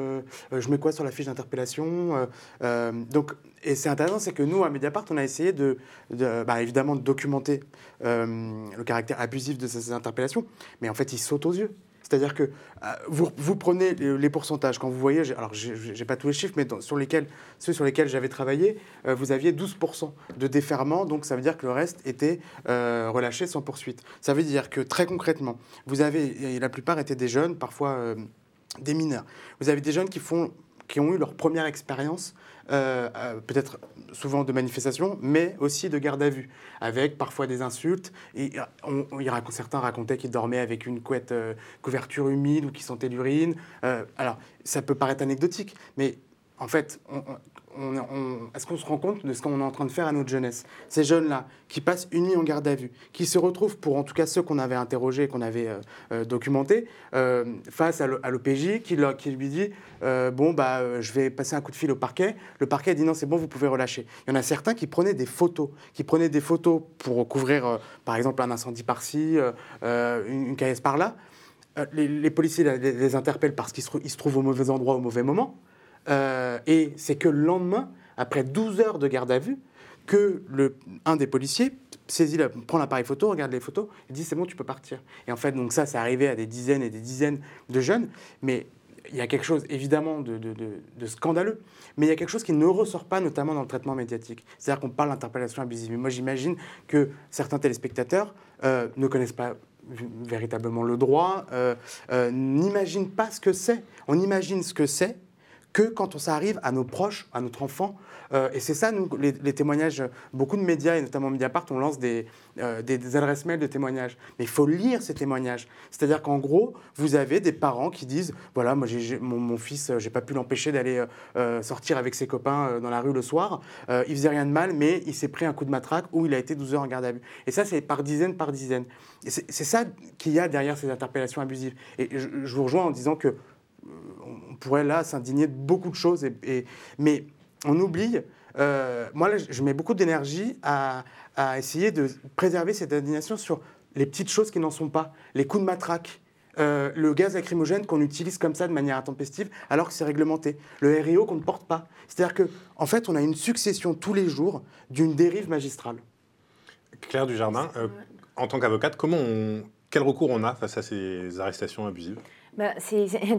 Je mets quoi sur la fiche d'interpellation Donc, et c'est intéressant, c'est que nous, à Mediapart, on a essayé de, bah, évidemment, de documenter le caractère abusif de ces interpellations. Mais en fait, ils sautent aux yeux. C'est-à-dire que euh, vous, prenez les, pourcentages, quand vous voyez, alors je n'ai pas tous les chiffres, mais sur ceux sur lesquels j'avais travaillé, euh, vous aviez 12% de déferment, donc ça veut dire que le reste était euh, relâché sans poursuite. Ça veut dire que très concrètement, vous avez, la plupart étaient des jeunes, parfois des mineurs, vous avez des jeunes qui, font, qui ont eu leur première expérience peut-être souvent de manifestations, mais aussi de garde à vue, avec parfois des insultes. Et on, certains racontaient qu'ils dormaient avec une couette euh, couverture humide ou qu'ils sentaient l'urine. alors, ça peut paraître anecdotique, mais en fait, est-ce qu'on se rend compte de ce qu'on est en train de faire à notre jeunesse? Ces jeunes-là, qui passent une nuit en garde à vue, qui se retrouvent, pour en tout cas ceux qu'on avait interrogés, qu'on avait euh, euh, documentés, euh, face à l'OPJ, qui, lui dit Bon, bah, je vais passer un coup de fil au parquet. Le parquet dit Non, c'est bon, vous pouvez relâcher. Il y en a certains qui prenaient des photos, qui prenaient des photos pour couvrir, par exemple, un incendie par-ci, une, une caillasse par-là. Les, policiers les, interpellent parce qu'ils se trouvent au mauvais endroit au mauvais moment. Euh, et c'est que le lendemain, après 12 heures de garde à vue, que le, un des policiers saisit, prend l'appareil photo, regarde les photos et dit c'est bon, tu peux partir. Et en fait, donc ça, c'est arrivé à des dizaines et des dizaines de jeunes, mais il y a quelque chose évidemment de, scandaleux, mais il y a quelque chose qui ne ressort pas, notamment dans le traitement médiatique. C'est-à-dire qu'on parle d'interpellation abusive. Mais moi, j'imagine que certains téléspectateurs euh, ne connaissent pas véritablement le droit, euh, n'imaginent pas ce que c'est. On imagine ce que c'est que quand ça arrive à nos proches, à notre enfant. Euh, et c'est ça, nous, les, témoignages, beaucoup de médias, et notamment Mediapart, on lance des, euh, des, adresses mail de témoignages. Mais il faut lire ces témoignages. C'est-à-dire qu'en gros, vous avez des parents qui disent, voilà, moi, mon, mon, fils, j'ai pas pu l'empêcher d'aller euh, sortir avec ses copains dans la rue le soir. il faisait rien de mal, mais il s'est pris un coup de matraque ou il a été 12 heures en garde à vue. Et ça, c'est par dizaines, par dizaines. Et c'est, ça qu'il y a derrière ces interpellations abusives. Et je vous rejoins en disant que on pourrait là s'indigner de beaucoup de choses, mais on oublie. Euh, moi, je mets beaucoup d'énergie à, essayer de préserver cette indignation sur les petites choses qui n'en sont pas, les coups de matraque, euh, le gaz lacrymogène qu'on utilise comme ça de manière intempestive alors que c'est réglementé, le RIO qu'on ne porte pas. C'est-à-dire qu'en en fait, on a une succession tous les jours d'une dérive magistrale. Claire Dujardin, euh, en tant qu'avocate, comment quel recours on a face à ces arrestations abusives? Bah, euh,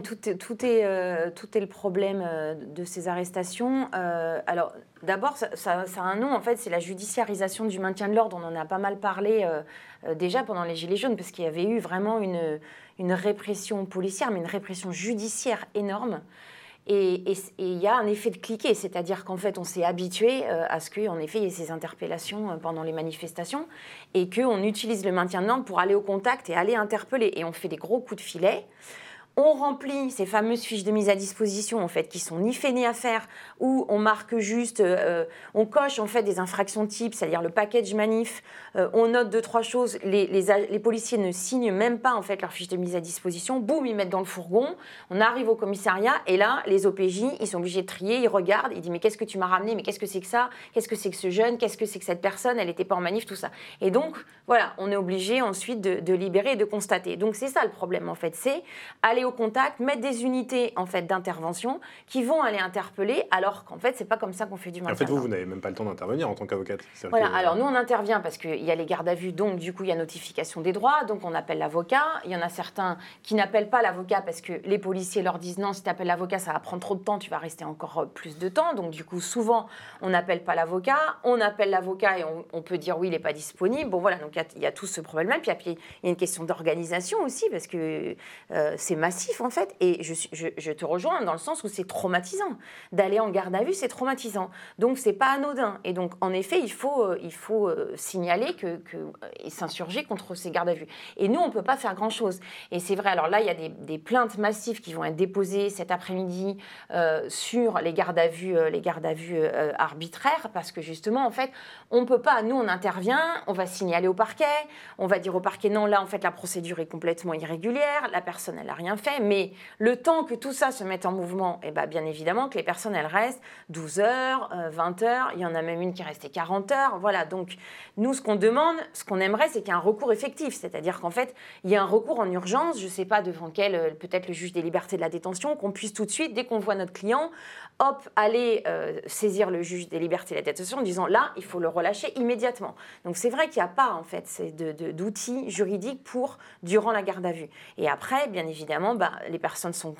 tout est le problème euh, de ces arrestations. Euh, alors, d'abord, ça, a un nom, en fait, c'est la judiciarisation du maintien de l'ordre. On en a pas mal parlé déjà pendant les Gilets jaunes, parce qu'il y avait eu vraiment une, une répression policière, mais une répression judiciaire énorme. Et il y a un effet de cliquet, c'est-à-dire qu'en fait, on s'est habitué à ce qu'en effet, il y ait ces interpellations pendant les manifestations et qu'on utilise le maintien de l'ordre pour aller au contact et aller interpeller. Et on fait des gros coups de filet on remplit ces fameuses fiches de mise à disposition en fait qui sont ni fait ni à faire où on marque juste euh, on coche en fait des infractions type c'est-à-dire le package manif euh, on note deux trois choses les, les, policiers ne signent même pas en fait leur fiche de mise à disposition boum ils mettent dans le fourgon on arrive au commissariat et là les OPJ ils sont obligés de trier ils regardent ils disent mais qu'est-ce que tu m'as ramené mais qu'est-ce que c'est que ça qu'est-ce que c'est que ce jeune qu'est-ce que c'est que cette personne elle n'était pas en manif tout ça. Et donc voilà on est obligé ensuite de, de libérer et de constater. Donc c'est ça le problème en fait c'est aller au contact, mettre des unités en fait d'intervention qui vont aller interpeller, alors qu'en fait c'est pas comme ça qu'on fait du maintien. En fait, vous, vous n'avez même pas le temps d'intervenir en tant qu'avocate. Voilà. Alors nous on intervient parce qu'il y a les gardes à vue, donc du coup il y a notification des droits, donc on appelle l'avocat. Il y en a certains qui n'appellent pas l'avocat parce que les policiers leur disent non, si tu appelles l'avocat ça va prendre trop de temps, tu vas rester encore plus de temps. Donc du coup souvent on n'appelle pas l'avocat, on appelle l'avocat et on, peut dire oui il n'est pas disponible. Bon voilà, donc il y, a tout ce problème-là. Puis, il y a une question d'organisation aussi parce que euh, c'est massif en fait. Et je, je, te rejoins dans le sens où c'est traumatisant. D'aller en garde à vue, c'est traumatisant. Donc c'est pas anodin. Et donc en effet, il faut, euh, il faut euh, signaler que, et s'insurger contre ces gardes à vue. Et nous, on peut pas faire grand-chose. Et c'est vrai, alors là, il y a des, plaintes massives qui vont être déposées cet après-midi sur les gardes à vue, les gardes à vue arbitraires parce que justement, en fait, on peut pas, nous on intervient, on va signaler au parquet, on va dire au parquet non, là en fait la procédure est complètement irrégulière, la personne elle n'a rien fait, mais le temps que tout ça se mette en mouvement, eh ben, bien évidemment que les personnes elles restent 12 heures, 20 euh, heures, il y en a même une qui est restée 40 heures, voilà. Donc nous ce qu'on demande, ce qu'on aimerait, c'est qu'il y ait un recours effectif, c'est-à-dire qu'en fait il y a un recours en urgence, je ne sais pas devant quel, euh, peut-être le juge des libertés de la détention, qu'on puisse tout de suite, dès qu'on voit notre client, hop, aller euh, saisir le juge des libertés de la détention en disant là, il faut le relâcher immédiatement. Donc c'est vrai qu'il n'y a pas en fait d'outils juridiques pour durant la garde à vue. Et après, bien évidemment, bah, les personnes sont,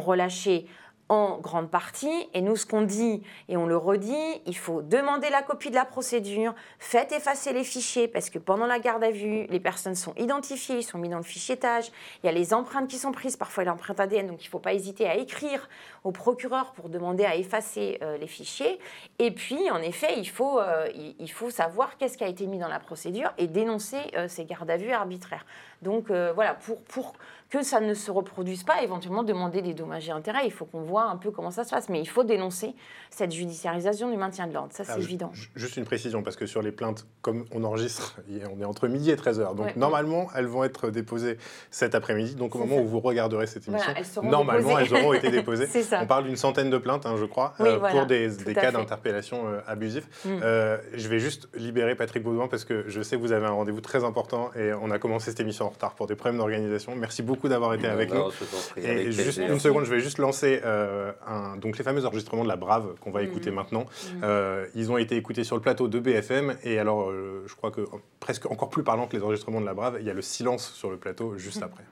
relâchées en grande partie. Et nous, ce qu'on dit, et on le redit, il faut demander la copie de la procédure, faites effacer les fichiers, parce que pendant la garde à vue, les personnes sont identifiées, ils sont mis dans le fichier tâche, il y a les empreintes qui sont prises, parfois l'empreinte ADN, donc il ne faut pas hésiter à écrire au procureur pour demander à effacer euh, les fichiers. Et puis, en effet, il faut, euh, il, faut savoir qu'est-ce qui a été mis dans la procédure et dénoncer euh, ces gardes à vue arbitraires. Donc voilà, pour, pour que ça ne se reproduise pas, éventuellement demander des dommages et intérêts. Il faut qu'on voit un peu comment ça se passe. Mais il faut dénoncer cette judiciarisation du maintien de l'ordre. Ça, c'est évident. Juste une précision, parce que sur les plaintes, comme on enregistre, on est entre midi et 13h. Donc normalement, elles vont être déposées cet après-midi. Donc au moment où vous regarderez cette émission, normalement, elles auront été déposées. on parle d'une centaine de plaintes, hein, je crois, euh, pour des, cas d'interpellation euh, abusif. Mm. Euh, je vais juste libérer Patrick Baudouin parce que je sais que vous avez un rendez-vous très important et on a commencé cette émission retard pour des problèmes d'organisation. Merci beaucoup d'avoir été avec nous. Et juste une seconde, je vais juste lancer euh, un, donc les fameux enregistrements de la Brave qu'on va écouter mm. maintenant. Mm. Euh, ils ont été écoutés sur le plateau de BFM et alors euh, je crois que presque encore plus parlant que les enregistrements de la Brave, il y a le silence sur le plateau juste mm. après.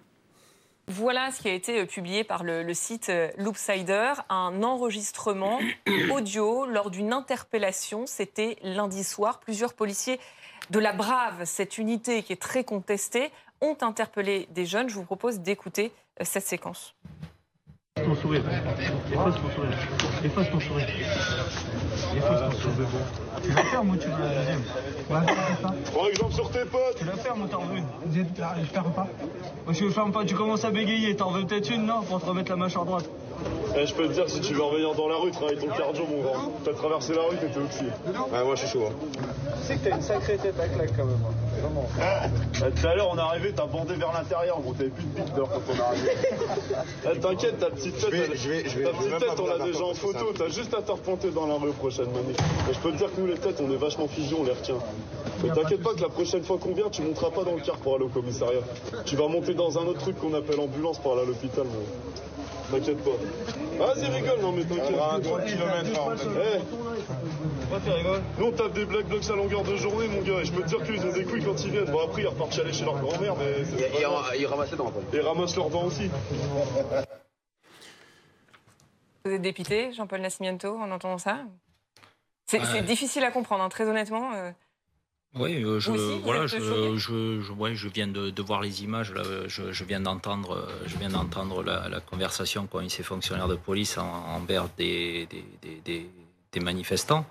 Voilà ce qui a été publié par le, le site Loopsider, un enregistrement audio lors d'une interpellation. C'était lundi soir. Plusieurs policiers de la Brave, cette unité qui est très contestée, ont interpellé des jeunes. Je vous propose d'écouter euh, cette séquence. Ton sourire. Efface ton sourire. Efface ton sourire. Efface ton sourire. Tu la fermes ou tu veux la deuxième Prends exemple sur tes potes. Tu la fermes ou t'en veux une Je ferme pas. Moi je ferme pas, tu commences à bégayer. T'en veux peut-être une, non Pour te remettre la mâchoire droite. Eh, je peux te dire, si tu veux revenir dans la rue, travaille ton cardio, mon grand. T'as traversé la rue, t'étais au-dessus. Ouais, moi je suis chaud. Hein. Tu sais que t'as une sacrée tête à claque quand même. Hein. Vraiment. Eh, tout à l'heure, on est arrivé, t'as bandé vers l'intérieur, gros. T'avais plus de bite d'heure quand on est arrivé. Eh, t'inquiète, ta petite tête, je vais, je vais, ta petite tête, on l'a déjà en photo. T'as juste à te repointer dans la rue prochaine manif. je peux te dire que nous, les têtes, on est vachement fusion, on les retient. Mais t'inquiète pas que la prochaine fois qu'on vient, tu monteras pas dans le car pour aller au commissariat. Tu vas monter dans un autre truc qu'on appelle ambulance pour aller à l'hôpital. T'inquiète pas. Vas-y, rigole, non mais t'inquiète. pas. 3 km en fait. Rigoles Nous on tape des black blocs à longueur de journée, mon gars. Et je peux te dire qu'ils ont des couilles quand ils viennent. Bon, après, ils repartent chialer chez leur grand-mère, mais. Et, ils ramassent les dents. Ils ramassent leurs dents aussi. Vous êtes dépité, Jean-Paul Nascimento, en entendant ça C'est difficile à comprendre, hein, très honnêtement. Euh. Oui, euh, je, voilà, je, je, je, viens de, voir les images. je, viens d'entendre, je viens d'entendre la, conversation qu'ont eu ces fonctionnaires de police envers des, des, des, manifestants.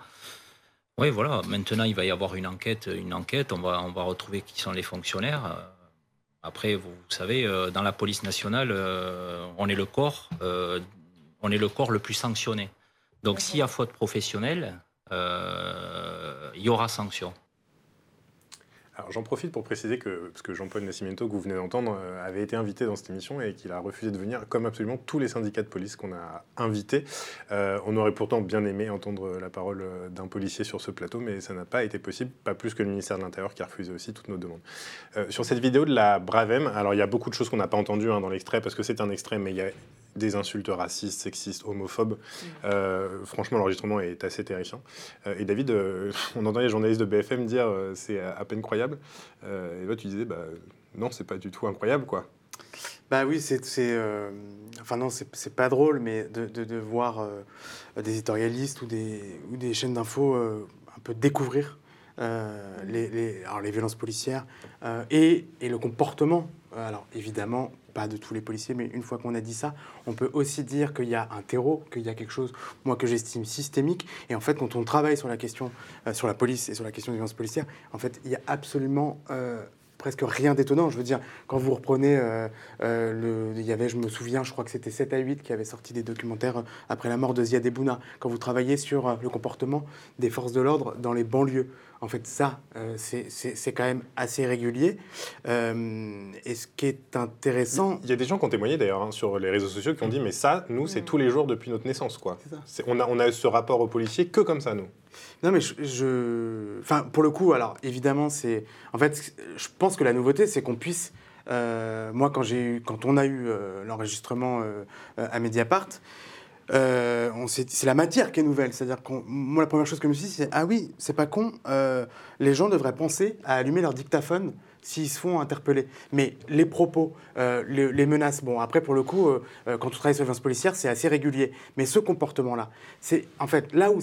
Oui, voilà. Maintenant, il va y avoir une enquête. Une enquête. On va, on va retrouver qui sont les fonctionnaires. Après, vous, savez, euh, dans la police nationale, on est le corps, on est le corps le plus sanctionné. Donc, s'il y a faute professionnelle, il y aura sanction. Alors j'en profite pour préciser que, parce que Jean-Paul Nascimento, que vous venez d'entendre, euh, avait été invité dans cette émission et qu'il a refusé de venir, comme absolument tous les syndicats de police qu'on a invités. Euh, on aurait pourtant bien aimé entendre la parole euh, d'un policier sur ce plateau, mais ça n'a pas été possible, pas plus que le ministère de l'Intérieur qui a refusé aussi toutes nos demandes. sur cette vidéo de la Bravem, alors il y a beaucoup de choses qu'on n'a pas entendues hein, dans l'extrait, parce que c'est un extrait, mais il y a des insultes racistes, sexistes, homophobes. Mm. franchement, l'enregistrement est assez terrifiant. et David, on entend les journalistes de BFM dire c'est à peine croyable euh, et là, tu disais, bah, non, c'est pas du tout incroyable, quoi. Bah oui, c'est. Euh, enfin, non, c'est pas drôle, mais de, de, voir euh, des éditorialistes ou des, ou des chaînes d'infos un peu découvrir les, les, alors les violences policières et, et, le comportement. Alors, évidemment, pas de tous les policiers, mais une fois qu'on a dit ça, on peut aussi dire qu'il y a un terreau, qu'il y a quelque chose, moi, que j'estime systémique. Et en fait, quand on travaille sur la question, euh, sur la police et sur la question des violences policières, en fait, il y a absolument euh, presque rien d'étonnant. Je veux dire, quand vous reprenez, euh, le, il y avait, je me souviens, je crois que c'était 7 à 8 qui avaient sorti des documentaires après la mort de Ziad Ebouna, quand vous travaillez sur le comportement des forces de l'ordre dans les banlieues. En fait, ça, euh, c'est quand même assez régulier. Euh, et ce qui est intéressant... Il y a des gens qui ont témoigné d'ailleurs hein, sur les réseaux sociaux qui ont dit, mais ça, nous, c'est tous les jours depuis notre naissance. Quoi. On, a, on a ce rapport aux policiers que comme ça, nous. Non, mais je... Enfin, pour le coup, alors, évidemment, c'est... En fait, je pense que la nouveauté, c'est qu'on puisse... Euh, moi, quand, eu, quand on a eu l'enregistrement à Mediapart, euh, c'est la matière qui est nouvelle. C'est-à-dire que moi, la première chose que je me suis dit, c'est ah oui, c'est pas con, euh, les gens devraient penser à allumer leur dictaphone s'ils se font interpeller. Mais les propos, euh, les, menaces, bon, après, pour le coup, quand on travaille sur la violence policière, c'est assez régulier. Mais ce comportement-là, c'est en fait là où,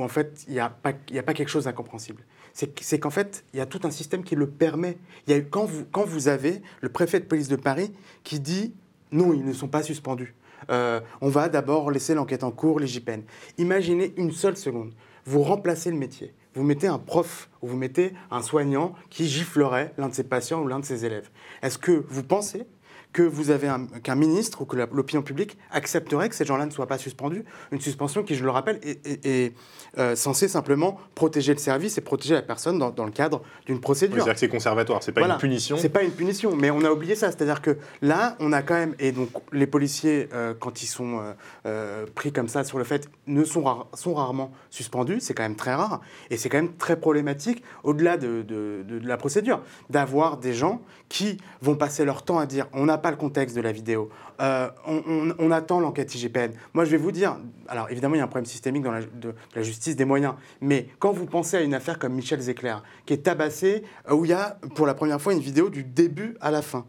en fait, il n'y a, pas, a pas quelque chose d'incompréhensible. C'est qu'en fait, il y a tout un système qui le permet. Y quand, vous, quand vous avez le préfet de police de Paris qui dit non, ils ne sont pas suspendus. Euh, on va d'abord laisser l'enquête en cours, l'IGPN. Imaginez une seule seconde. Vous remplacez le métier. Vous mettez un prof ou vous mettez un soignant qui giflerait l'un de ses patients ou l'un de ses élèves. Est-ce que vous pensez que vous avez qu'un ministre ou que l'opinion publique accepterait que ces gens-là ne soient pas suspendus. Une suspension qui, je le rappelle, est, euh, censée simplement protéger le service et protéger la personne dans, le cadre d'une procédure. C'est-à-dire que c'est conservatoire, c'est pas une punition. C'est pas une punition, mais on a oublié ça. C'est-à-dire que là, on a quand même, et donc les policiers, euh, quand ils sont euh, pris comme ça sur le fait, ne sont, sont rarement suspendus. C'est quand même très rare et c'est quand même très problématique au-delà de, de, de la procédure d'avoir des gens qui vont passer leur temps à dire on pas le contexte de la vidéo, euh, on, attend l'enquête IGPN. Moi, je vais vous dire, alors évidemment, il y a un problème systémique dans la justice des moyens, mais quand vous pensez à une affaire comme Michel Zecler, qui est tabassé, euh, où il y a pour la première fois une vidéo du début à la fin.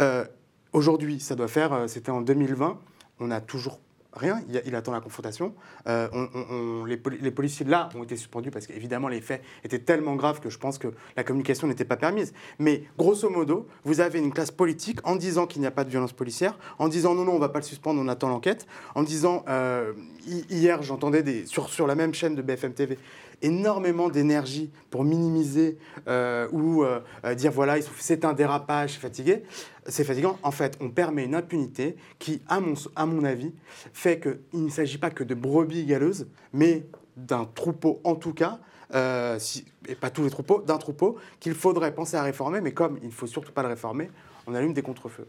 Euh, aujourd'hui, ça doit faire, c'était en 2020, on n'a toujours rien, il, attend la confrontation. Euh, les, policiers là ont été suspendus parce qu'évidemment les faits étaient tellement graves que je pense que la communication n'était pas permise. Mais grosso modo, vous avez une classe politique en disant qu'il n'y a pas de violence policière, en disant non, non, on ne va pas le suspendre, on attend l'enquête, en disant, euh, hier j'entendais sur, sur la même chaîne de BFM TV, énormément d'énergie pour minimiser euh, ou euh, euh, dire voilà, c'est un dérapage, fatigué, c'est fatigant. En fait, on permet une impunité qui, à mon, à mon avis, fait qu'il ne s'agit pas que de brebis galeuses, mais d'un troupeau en tout cas, et pas tous les troupeaux, d'un troupeau qu'il faudrait penser à réformer, mais comme il ne faut surtout pas le réformer, on allume des contre-feux.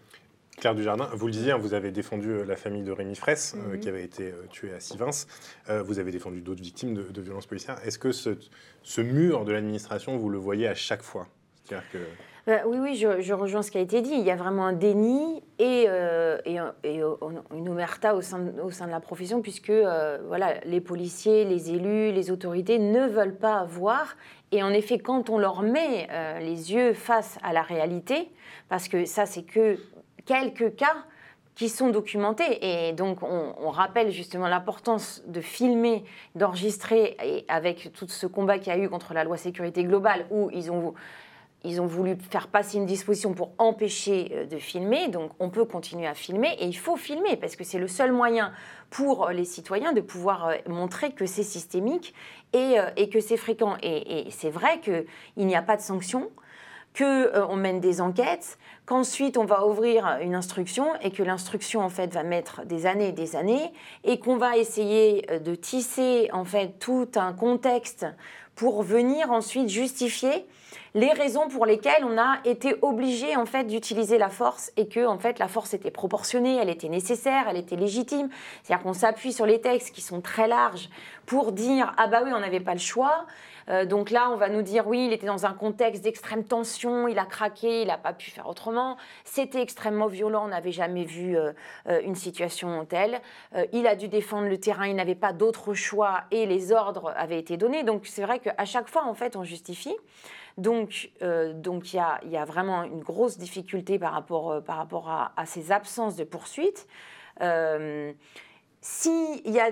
Claire Dujardin, vous le disiez, hein, vous avez défendu euh, la famille de Rémi Fraisse, euh, mhm. qui avait été euh, tué à Sivins. vous avez défendu d'autres victimes de, violences policières. Est-ce que ce, mur de l'administration, vous le voyez à chaque fois? Que... oui, oui, je, rejoins ce qui a été dit. Il y a vraiment un déni et, et, une omerta au sein, au sein, de la profession, puisque voilà, les policiers, les élus, les autorités ne veulent pas voir. Et en effet, quand on leur met les yeux face à la réalité, parce que ça, c'est que quelques cas qui sont documentés. Et donc, on, rappelle justement l'importance de filmer, d'enregistrer, et avec tout ce combat qu'il y a eu contre la loi sécurité globale, où ils ont, ils ont voulu faire passer une disposition pour empêcher euh, de filmer. Donc, on peut continuer à filmer, et il faut filmer, parce que c'est le seul moyen pour les citoyens de pouvoir euh, montrer que c'est systémique et, euh, et que c'est fréquent. Et, et c'est vrai qu'il n'y a pas de sanctions qu'on euh, mène des enquêtes, qu'ensuite on va ouvrir une instruction et que l'instruction en fait va mettre des années et des années et qu'on va essayer euh, de tisser en fait tout un contexte pour venir ensuite justifier les raisons pour lesquelles on a été obligé en fait d'utiliser la force et que en fait la force était proportionnée, elle était nécessaire, elle était légitime. C'est-à-dire qu'on s'appuie sur les textes qui sont très larges pour dire ah bah oui on n'avait pas le choix. Euh, donc là, on va nous dire oui, il était dans un contexte d'extrême tension, il a craqué, il n'a pas pu faire autrement. C'était extrêmement violent, on n'avait jamais vu euh, euh, une situation telle. il a dû défendre le terrain, il n'avait pas d'autre choix et les ordres avaient été donnés. Donc c'est vrai qu'à chaque fois, en fait, on justifie. Donc, donc il, y a, vraiment une grosse difficulté par rapport, par rapport à, ces absences de poursuite. Euh, s'il y a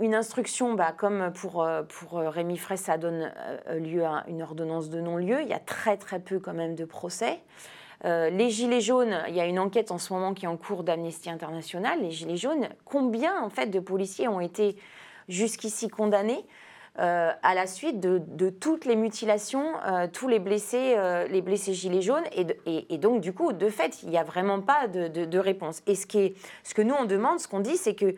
une instruction, bah, comme pour, pour Rémi Fraisse, ça donne lieu à une ordonnance de non-lieu, il y a très très peu quand même de procès. les Gilets jaunes, il y a une enquête en ce moment qui est en cours d'Amnesty International. Les Gilets jaunes, combien en fait de policiers ont été jusqu'ici condamnés? Euh, à la suite de, toutes les mutilations, euh, tous les blessés, euh, les blessés gilets jaunes. Et, donc, du coup, de fait, il n'y a vraiment pas de, réponse. Et ce, que nous, on demande, ce qu'on dit, c'est que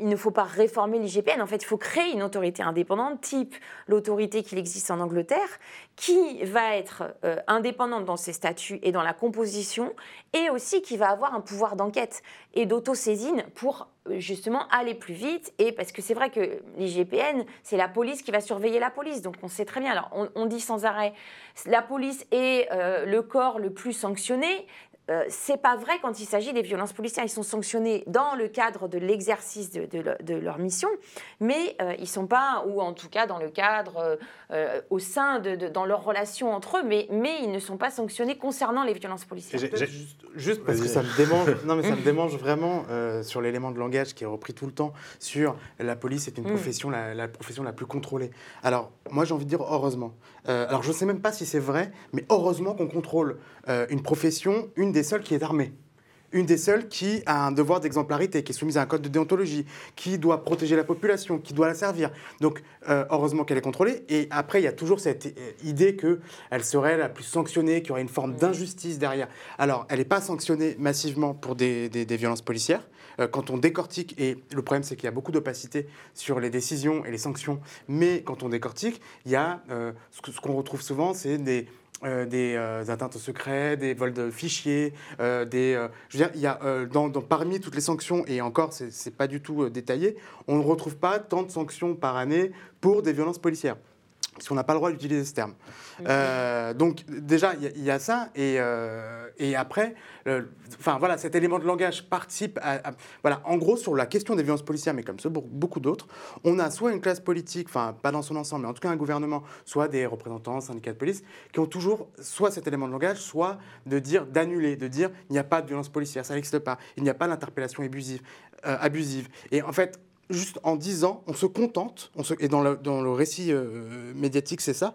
il ne faut pas réformer l'IGPN. En fait, il faut créer une autorité indépendante, type l'autorité qui existe en Angleterre, qui va être indépendante dans ses statuts et dans la composition, et aussi qui va avoir un pouvoir d'enquête et d'autosaisine pour justement aller plus vite. Et parce que c'est vrai que l'IGPN c'est la police qui va surveiller la police. Donc on sait très bien. Alors on, dit sans arrêt la police est euh, le corps le plus sanctionné euh, c'est pas vrai quand il s'agit des violences policières. Ils sont sanctionnés dans le cadre de l'exercice de, leur mission, mais euh, ils sont pas, ou en tout cas dans le cadre, euh, au sein de, dans leur relation entre eux, mais, mais ils ne sont pas sanctionnés concernant les violences policières. Juste, parce que ça me démange, non mais ça me démange vraiment sur l'élément de langage qui est repris tout le temps sur la police est une mm. profession, la, la, profession la plus contrôlée. Alors moi j'ai envie de dire heureusement. alors je ne sais même pas si c'est vrai, mais heureusement qu'on contrôle une profession, une des seules qui est armée une des seules qui a un devoir d'exemplarité, qui est soumise à un code de déontologie, qui doit protéger la population, qui doit la servir. Donc, euh, heureusement qu'elle est contrôlée. Et après, il y a toujours cette euh, idée qu'elle serait la plus sanctionnée, qu'il y aurait une forme d'injustice derrière. Alors, elle n'est pas sanctionnée massivement pour des, violences policières. Euh, quand on décortique, et le problème c'est qu'il y a beaucoup d'opacité sur les décisions et les sanctions, mais quand on décortique, il y a ce qu'on retrouve souvent, c'est des euh, des euh, atteintes au secret, des vols de fichiers, euh, parmi toutes les sanctions et encore, c'est pas du tout détaillé, on ne retrouve pas tant de sanctions par année pour des violences policières parce qu'on n'a pas le droit d'utiliser ce terme. Euh, donc déjà, il y, a ça, et, euh, et après, enfin voilà, cet élément de langage participe à, voilà, en gros sur la question des violences policières, mais comme ça, beaucoup d'autres, on a soit une classe politique, enfin pas dans son ensemble, mais en tout cas un gouvernement, soit des représentants, syndicats de police, qui ont toujours soit cet élément de langage, soit de dire d'annuler, de dire il n'y a pas de violence policière, ça n'existe pas, il n'y a pas d'interpellation abusive, euh, abusive. Et en fait, juste en disant, on se contente, on se, et dans le, dans le récit euh, médiatique, c'est ça,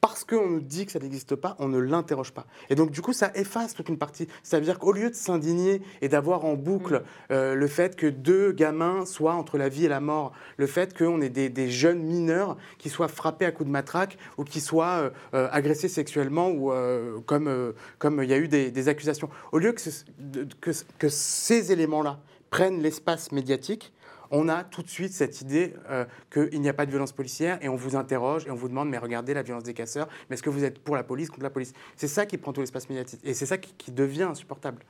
parce qu'on nous dit que ça n'existe pas, on ne l'interroge pas. Et donc, du coup, ça efface toute une partie. Ça veut dire qu'au lieu de s'indigner et d'avoir en boucle mm. euh, le fait que deux gamins soient entre la vie et la mort, le fait qu'on ait des, des, jeunes mineurs qui soient frappés à coups de matraque ou qui soient euh, agressés sexuellement ou comme comme il y a eu des, des accusations, au lieu que, que, que ces éléments-là prennent l'espace médiatique, on a tout de suite cette idée euh, qu'il n'y a pas de violence policière et on vous interroge et on vous demande mais regardez la violence des casseurs, mais est-ce que vous êtes pour la police, contre la police? C'est ça qui prend tout l'espace médiatique et c'est ça qui, devient insupportable.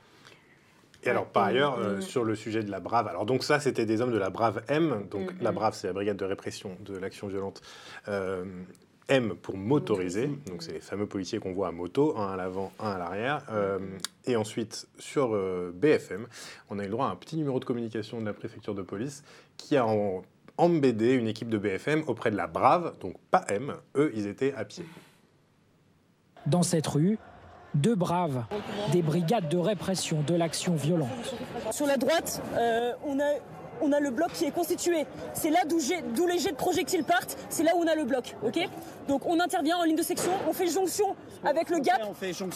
Et alors, par ailleurs, euh, sur le sujet de la Brave, alors donc ça, c'était des hommes de la Brave M. Donc mm, la. Brave, c'est la brigade de répression de l'action violente. Euh, M pour motoriser, donc c'est les fameux policiers qu'on voit à moto, un à l'avant, un à l'arrière. Euh, et ensuite, sur euh, BFM, on a eu le droit à un petit numéro de communication de la préfecture de police qui a embêté une équipe de BFM auprès de la Brave, donc pas M, eux, ils étaient à pied. Dans cette rue, deux braves, des brigades de répression de l'action violente. Sur la droite, euh, on a on a le bloc qui est constitué. C'est là d'où les jets de projectiles partent, c'est là où on a le bloc, ok Donc on intervient en ligne de section, on fait jonction avec le gap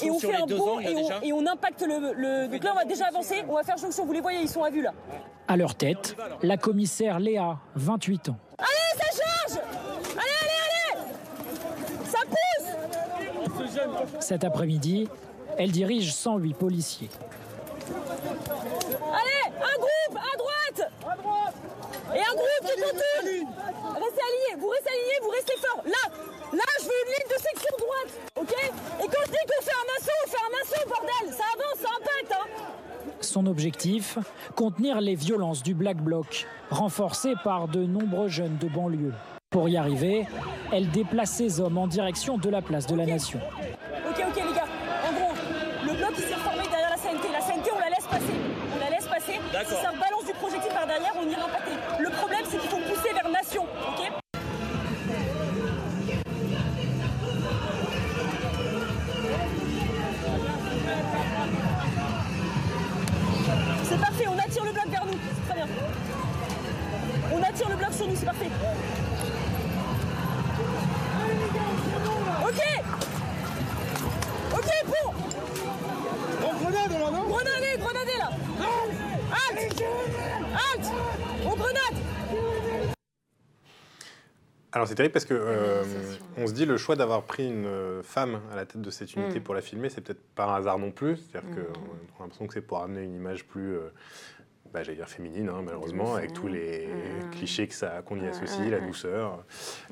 et on fait un bond et, on, impacte le, Donc là on va déjà avancer, on va faire jonction, vous les voyez, ils sont à vue là. À leur tête, la commissaire Léa, 28 ans. Allez, ça charge Allez, allez, allez Ça pousse Cet après-midi, elle dirige 108 policiers. vous restez alignés, vous restez forts. Là, là, je veux une ligne de section droite, ok? Et quand je dis qu'on fait un maçon, on fait un maçon, bordel Ça avance, ça impacte, hein. Son objectif Contenir les violences du Black Bloc, renforcées par de nombreux jeunes de banlieue. Pour y arriver, elle déplace ses hommes en direction de la place de la Nation. Euh, nous, c'est parfait. Ok. Ok, bon. On grenade là, non Grenadez, grenadez là. Halte Halte On grenade Alors c'est terrible parce que euh, on se dit le choix d'avoir pris une euh, femme à la tête de cette unité Mm. pour la filmer, c'est peut-être par hasard non plus. C'est-à-dire Mm. qu'on a l'impression que c'est pour amener une image plus, euh, bah, j'allais dire féminine, hein, malheureusement, avec tous les Mm. clichés que ça qu'on y associe, la douceur,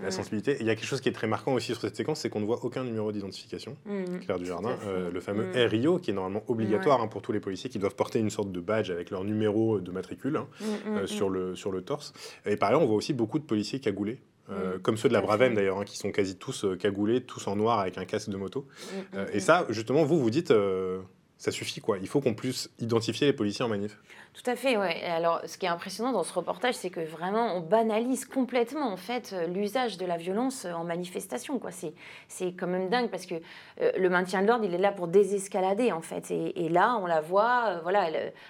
la sensibilité. Et il y a quelque chose qui est très marquant aussi sur cette séquence, c'est qu'on ne voit aucun numéro d'identification. Claire à fait. euh, le fameux. RIO, qui est normalement obligatoire hein, pour tous les policiers, qui doivent porter une sorte de badge avec leur numéro de matricule hein, euh, sur, le, sur le torse. Et par ailleurs, on voit aussi beaucoup de policiers cagoulés. euh, Mm. comme ceux de la Bravem d'ailleurs, hein, qui sont quasi tous cagoulés, tous en noir avec un casque de moto. Et ça, justement, vous vous dites, ça suffit quoi. Il faut qu'on puisse identifier les policiers en manif. Tout à fait, ouais. Et Alors, ce qui est impressionnant dans ce reportage, c'est que vraiment, on banalise complètement en fait euh, l'usage de la violence euh, en manifestation. C'est, quand même dingue parce que euh, le maintien de l'ordre, il est là pour désescalader en fait. Et, et là, on la voit, voilà.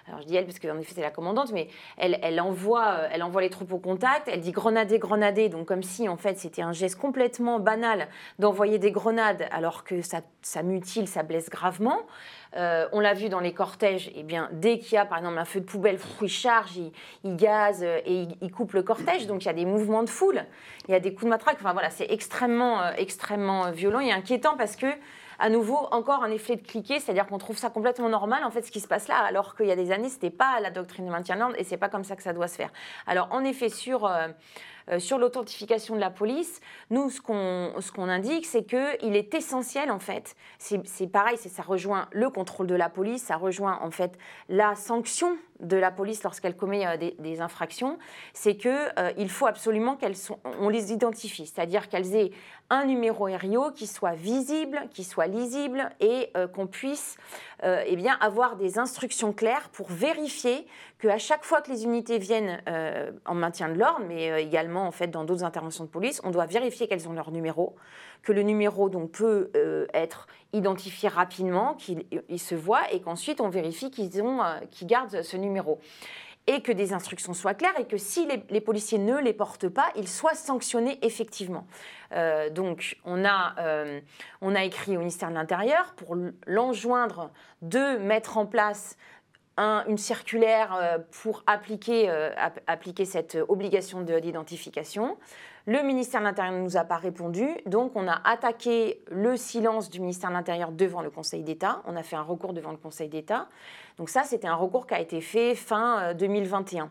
Alors je dis elle parce qu'en effet c'est la commandante, mais elle, elle envoie, elle envoie les troupes au contact. Elle dit grenader, grenader, donc comme si en fait c'était un geste complètement banal d'envoyer des grenades alors que ça, ça mutile, ça blesse gravement. On l'a vu dans les cortèges, eh bien, dès qu'il y a par exemple un feu de poubelle, pff, il charge, il, il gaze euh, et il, il coupe le cortège. Donc il y a des mouvements de foule, il y a des coups de matraque. Enfin voilà, c'est extrêmement, euh, extrêmement euh, violent et inquiétant parce que, à nouveau, encore un effet de cliquet, c'est-à-dire qu'on trouve ça complètement normal en fait ce qui se passe là, alors qu'il y a des années, c'était pas la doctrine de maintien de l'ordre et c'est pas comme ça que ça doit se faire. Alors en effet, sur sur l'authentification de la police, nous, ce qu'on ce qu'on indique, c'est qu'il est essentiel, en fait, c'est pareil, ça rejoint le contrôle de la police, ça rejoint, en fait, la sanction de la police lorsqu'elle commet euh, des, infractions, c'est qu'il faut absolument qu'elles on les identifie, c'est-à-dire qu'elles aient un numéro RIO qui soit visible, qui soit lisible et euh, qu'on puisse euh, eh bien, avoir des instructions claires pour vérifier qu'à chaque fois que les unités viennent euh, en maintien de l'ordre, mais euh, également en fait dans d'autres interventions de police, on doit vérifier qu'elles ont leur numéro, que le numéro donc peut euh, être identifié rapidement, qu'il il se voit et qu'ensuite on vérifie qu'ils ont, euh, gardent ce numéro et que des instructions soient claires et que si les, policiers ne les portent pas, ils soient sanctionnés effectivement. Euh, donc on a, euh, écrit au ministère de l'Intérieur pour l'enjoindre de mettre en place un- une circulaire euh, pour appliquer, euh, ap- appliquer cette obligation de- d'identification. Le ministère de l'Intérieur ne nous a pas répondu, donc on a attaqué le silence du ministère de l'Intérieur devant le Conseil d'État. On a fait un recours devant le Conseil d'État. Donc ça, c'était un recours qui a été fait fin euh, 2021.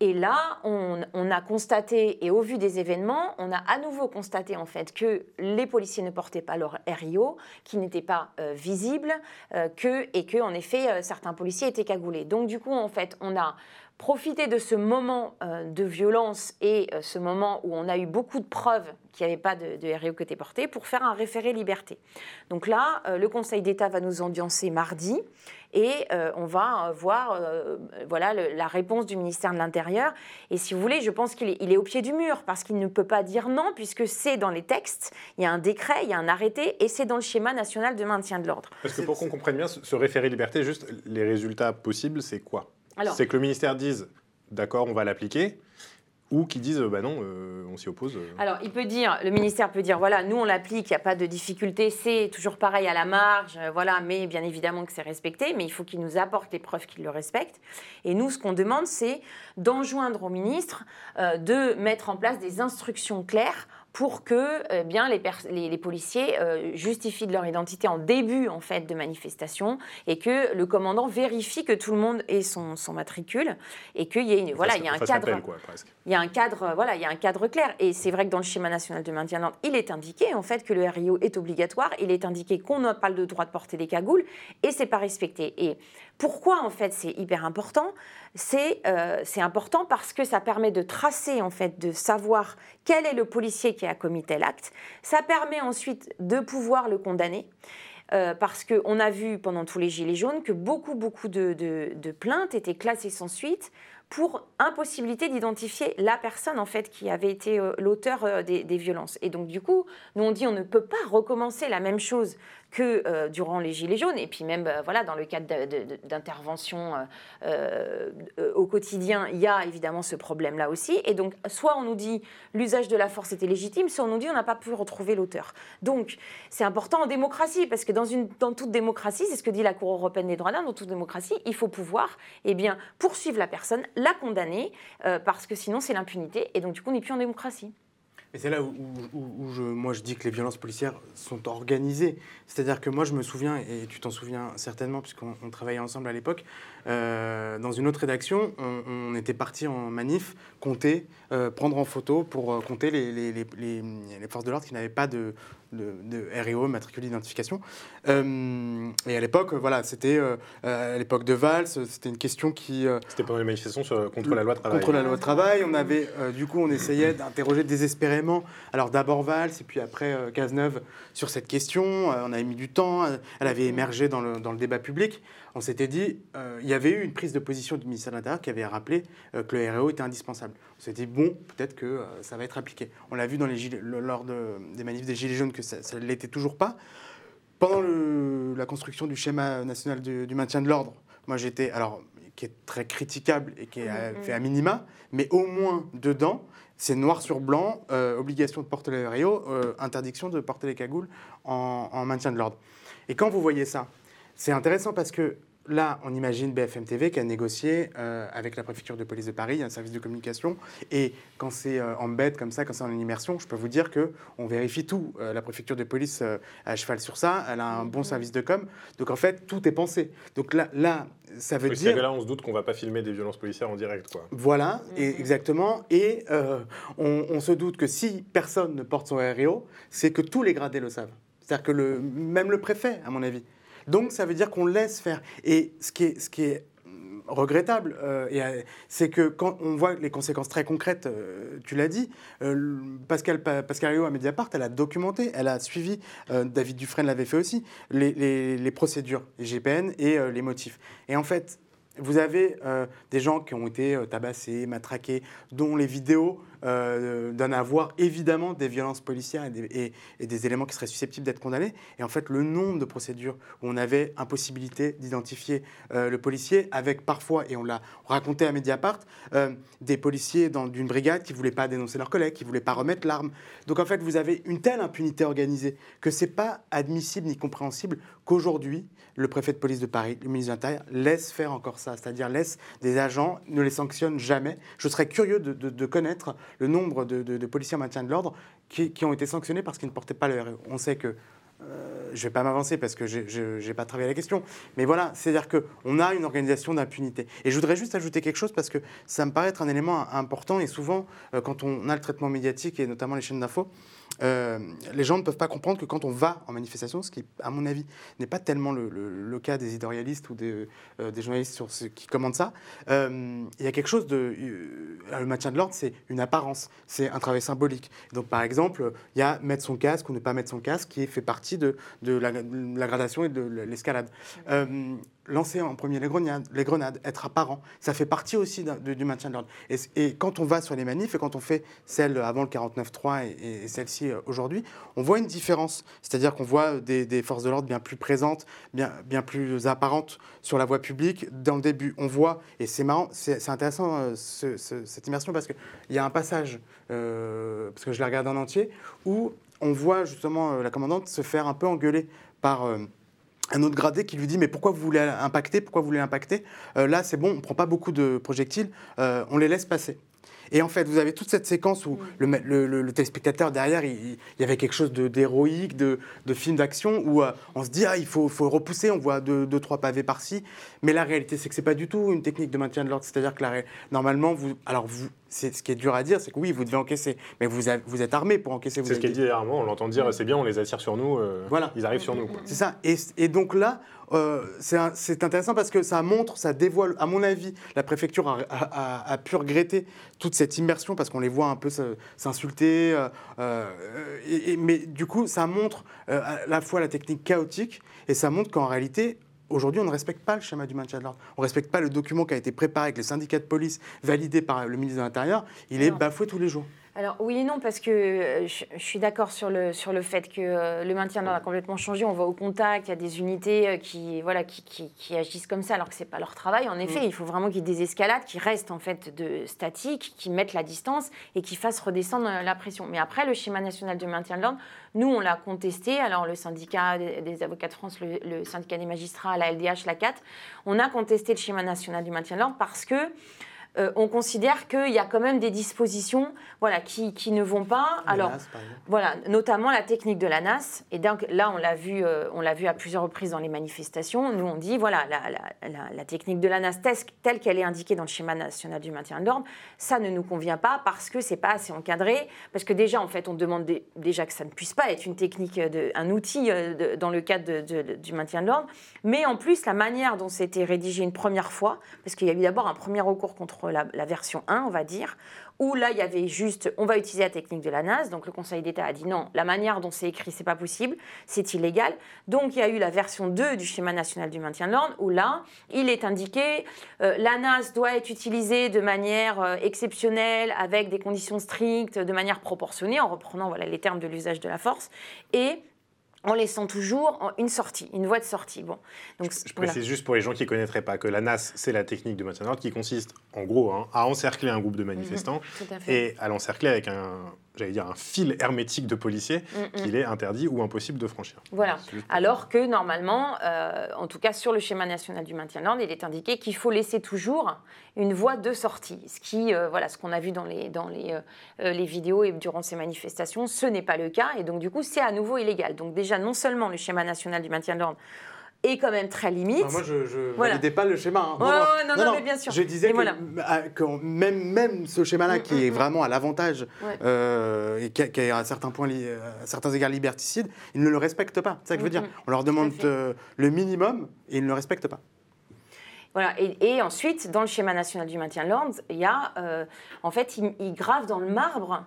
Et là, on, on a constaté, et au vu des événements, on a à nouveau constaté en fait que les policiers ne portaient pas leur RIO, qu'ils n'étaient pas euh, visibles, euh, que, et que en effet euh, certains policiers étaient cagoulés. Donc du coup, en fait, on a profité de ce moment euh, de violence et euh, ce moment où on a eu beaucoup de preuves qu'il n'y avait pas de, de RIO qui était porté pour faire un référé liberté. Donc là, euh, le Conseil d'État va nous ambiancer mardi et on va voir voilà, le- la réponse du ministère de l'Intérieur. Et si vous voulez, je pense qu'il est, il est au pied du mur parce qu'il ne peut pas dire non puisque c'est dans les textes, il y a un décret, il y a un arrêté et c'est dans le schéma national de maintien de l'ordre. Parce que pour qu'on comprenne bien, ce référé liberté, juste les résultats possibles, c'est quoi? C'est que le ministère dise, d'accord, on va l'appliquer, ou qu'ils disent, bah non, euh, on s'y oppose. euh. Alors, il peut dire, le ministère peut dire, voilà, nous on l'applique, il n'y a pas de difficulté, c'est toujours pareil à la marge, euh, voilà, mais bien évidemment que c'est respecté, mais il faut qu'il nous apporte les preuves qu'il le respecte. Et nous, ce qu'on demande, c'est d'enjoindre au ministre euh, de mettre en place des instructions claires pour que eh bien, les, les, policiers euh, justifient de leur identité en début en fait, de manifestation et que le commandant vérifie que tout le monde ait son, son matricule et qu'il y ait voilà, il y a un cadre. il y a un cadre, voilà, il y a un cadre clair. Et c'est vrai que dans le schéma national de maintien de l'ordre, il est indiqué en fait que le RIO est obligatoire. Il est indiqué qu'on n'a pas le droit de porter des cagoules et c'est pas respecté. Et pourquoi en fait c'est hyper important? Euh, C'est important parce que ça permet de tracer en fait, de savoir quel est le policier qui a commis tel acte. Ça permet ensuite de pouvoir le condamner. Euh, parce qu'on a vu pendant tous les Gilets jaunes que beaucoup, beaucoup de, plaintes étaient classées sans suite pour impossibilité d'identifier la personne en fait qui avait été euh, l'auteur euh, des, violences. Et donc du coup, nous on dit on ne peut pas recommencer la même chose que euh, durant les Gilets jaunes, et puis même bah, voilà, dans le cadre d'intervention au quotidien, il y a évidemment ce problème-là aussi. Et donc soit on nous dit l'usage de la force était légitime, soit on nous dit on n'a pas pu retrouver l'auteur. Donc c'est important en démocratie, parce que dans, dans toute démocratie, c'est ce que dit la Cour européenne des droits de l'homme, dans toute démocratie, il faut pouvoir eh bien, poursuivre la personne, la condamner, euh, parce que sinon c'est l'impunité, et donc du coup on n'est plus en démocratie. Et c'est là où, je, dis que les violences policières sont organisées. C'est-à-dire que moi je me souviens, et tu t'en souviens certainement puisqu'on travaillait ensemble à l'époque, euh, dans une autre rédaction, on, était parti en manif, compter, euh, prendre en photo pour compter les, les, les, les forces de l'ordre qui n'avaient pas de, de, de REO, matricule d'identification. Euh, et à l'époque, voilà, c'était euh, à l'époque de Valls, c'était une question qui. Euh, c'était pendant les manifestations contre la loi travail. Contre la loi travail, on avait, du coup, on essayait d'interroger désespérément. Alors d'abord Valls, et puis après Cazeneuve sur cette question. on avait mis du temps. Elle avait émergé dans le, dans le débat public on s'était dit, euh, il y avait eu une prise de position du ministère de l'Intérieur qui avait rappelé euh, que le REO était indispensable. On s'est dit, bon, peut-être que euh, ça va être appliqué. On l'a vu dans les gilets, lors des manifs des Gilets jaunes que ça ne l'était toujours pas. Pendant la construction du schéma national du, maintien de l'ordre, moi j'étais, alors, qui est très critiquable et qui est mm, mm. fait à minima, mais au moins dedans, c'est noir sur blanc, obligation de porter le REO, interdiction de porter les cagoules en, en maintien de l'ordre. Et quand vous voyez ça, c'est intéressant parce que là, on imagine BFM TV qui a négocié euh, avec la préfecture de police de Paris, un service de communication. Et quand c'est euh, en bête comme ça, quand c'est en immersion, je peux vous dire que on vérifie tout. Euh, la préfecture de police a cheval sur ça. Elle a un bon service de com. Donc en fait, tout est pensé. Donc là, là ça veut dire. là, on se doute qu'on va pas filmer des violences policières en direct, quoi. Voilà, et, exactement. Et on, on, se doute que si personne ne porte son REO, c'est que tous les gradés le savent. C'est-à-dire que le, même le préfet, à mon avis. Donc ça veut dire qu'on laisse faire. Et ce qui est, est regrettable, euh, euh, c'est que quand on voit les conséquences très concrètes, euh, tu l'as dit, Pascal, Pascal Rio à Mediapart, elle a documenté, elle a suivi, David Dufresne l'avait fait aussi, les, les, les procédures, les GPN et les motifs. Et en fait, vous avez des gens qui ont été tabassés, matraqués, dont les vidéos euh, d'en avoir évidemment des violences policières et des, éléments qui seraient susceptibles d'être condamnés. Et en fait, le nombre de procédures où on avait impossibilité d'identifier euh, le policier, avec parfois, et on l'a raconté à Mediapart, euh, des policiers d'une brigade qui ne voulaient pas dénoncer leurs collègues, qui ne voulaient pas remettre l'arme. Donc en fait, vous avez une telle impunité organisée que ce n'est pas admissible ni compréhensible qu'aujourd'hui, le préfet de police de Paris, le ministre de l'Intérieur, laisse faire encore ça, c'est-à-dire laisse des agents, ne les sanctionne jamais. Je serais curieux de, connaître le nombre de, policiers en maintien de l'ordre qui, ont été sanctionnés parce qu'ils ne portaient pas le RE. On sait que euh, je ne vais pas m'avancer parce que je n'ai pas travaillé la question. Mais voilà, c'est-à-dire qu'on a une organisation d'impunité. Et je voudrais juste ajouter quelque chose parce que ça me paraît être un élément important. Et souvent, euh, quand on a le traitement médiatique et notamment les chaînes d'infos, euh, les gens ne peuvent pas comprendre que quand on va en manifestation, ce qui, à mon avis, n'est pas tellement le, cas des éditorialistes ou des, euh, journalistes qui commandent ça, euh, il y a quelque chose de... le maintien de l'ordre, c'est une apparence, c'est un travail symbolique. Donc, par exemple, il y a mettre son casque ou ne pas mettre son casque qui fait partie de, de, la, gradation et de l'escalade lancer en premier les grenades, les grenades, être apparent, ça fait partie aussi du maintien de l'ordre. Et, quand on va sur les manifs et quand on fait celle avant le 49.3 et, et celle-ci euh, aujourd'hui, on voit une différence. C'est-à-dire qu'on voit des, forces de l'ordre bien plus présentes, bien, bien plus apparentes sur la voie publique. Dans le début, on voit, et c'est marrant, c'est intéressant euh, cette immersion parce qu'il y a un passage, euh, parce que je l'ai regardé en entier, où on voit justement la commandante se faire un peu engueuler par un autre gradé qui lui dit mais pourquoi vous voulez impacter? Pourquoi vous voulez impacter? Euh, Là, c'est bon, on ne prend pas beaucoup de projectiles, euh, on les laisse passer. Et en fait, vous avez toute cette séquence où mm. le, téléspectateur derrière, il, y avait quelque chose d'héroïque, de, de, film d'action, où euh, on se dit, ah, il faut, faut repousser, on voit deux, deux trois pavés par-ci. Mais la réalité, c'est que c'est pas du tout une technique de maintien de l'ordre. C'est-à-dire que la, normalement, vous, alors vous, ce qui est dur à dire, c'est que oui, vous devez encaisser, mais vous, vous êtes armé pour encaisser. C'est ce est dit dernièrement, on l'entend dire, c'est bien, on les attire sur nous, euh, voilà. ils arrivent sur nous. C'est ça. Et, et, donc là, euh, c'est intéressant parce que ça montre, ça dévoile, à mon avis, la préfecture a, pu regretter toute cette immersion parce qu'on les voit un peu s'insulter. Euh, euh, mais du coup, ça montre à la fois la technique chaotique et ça montre qu'en réalité, Aujourd'hui, on ne respecte pas le schéma du maintien de l'ordre. On ne respecte pas le document qui a été préparé avec les syndicats de police, validé par le ministre de l'Intérieur. Il est bafoué tous les jours. Alors oui et non, parce que euh, je, suis d'accord sur le, sur le fait que euh, le maintien de l'ordre a complètement changé. On va au contact, il y a des unités euh, qui, voilà, qui, qui, agissent comme ça alors que ce n'est pas leur travail. En effet, mm. il faut vraiment qu'il y ait des escalades qui restent en fait de statiques, qui mettent la distance et qui fassent redescendre la pression. Mais après, le schéma national de maintien de l'ordre, nous, on l'a contesté. Alors le syndicat des, avocats de France, le, le, syndicat des magistrats, la LDH, la CAT, on a contesté le schéma national du maintien de l'ordre parce que euh, on considère qu'il y a quand même des dispositions voilà, qui, qui ne vont pas. Alors, voilà, notamment la technique de la NAS. Et donc là, on l'a vu, euh, on l'a vu à plusieurs reprises dans les manifestations. Nous, on dit voilà, la, la, la, technique de la NAS telle qu'elle est indiquée dans le schéma national du maintien de l'ordre, ça ne nous convient pas parce que c'est pas assez encadré. Parce que déjà, en fait, on demande déjà que ça ne puisse pas être une technique, de, un outil euh, dans le cadre du maintien de l'ordre. Mais en plus, la manière dont c'était rédigé une première fois, parce qu'il y a eu d'abord un premier recours contre la, version 1, on va dire, où là, il y avait juste, on va utiliser la technique de la NAS. Donc le Conseil d'État a dit non, la manière dont c'est écrit, c'est pas possible, c'est illégal. Donc il y a eu la version 2 du schéma national du maintien de l'ordre, où là, il est indiqué, euh, la NAS doit être utilisée de manière euh, exceptionnelle, avec des conditions strictes, de manière proportionnée, en reprenant voilà, les termes de l'usage de la force. Et en laissant toujours une sortie, une voie de sortie. Bon, donc, je, précise juste pour les gens qui ne connaîtraient pas que la NAS, c'est la technique de maintien d'ordre qui consiste, en gros, hein, à encercler un groupe de manifestants mhm, et à l'encercler avec un, j'allais dire, un fil hermétique de policiers mm, mm. qu'il est interdit ou impossible de franchir. Voilà. Alors que normalement, euh, en tout cas sur le schéma national du maintien de l'ordre, il est indiqué qu'il faut laisser toujours une voie de sortie. Ce qui, euh, voilà, ce qu'on a vu dans les, dans les, euh, les vidéos et durant ces manifestations, ce n'est pas le cas. Et donc du coup, c'est à nouveau illégal. Donc déjà, non seulement le schéma national du maintien de l'ordre est quand même très limite. moi, je ne validais pas le schéma. Hein. non, non, non, mais bien sûr. Je disais que, même, même ce schéma-là, mm, qui mm, est mm. vraiment à l'avantage euh, et qui, est à certains, points, à certains égards liberticide, ils ne le respectent pas. C'est ça que je veux dire. On leur demande euh, le minimum et ils ne le respectent pas. Voilà. Et, ensuite, dans le schéma national du maintien de l'ordre, il y a, euh, en fait, ils il gravent dans le marbre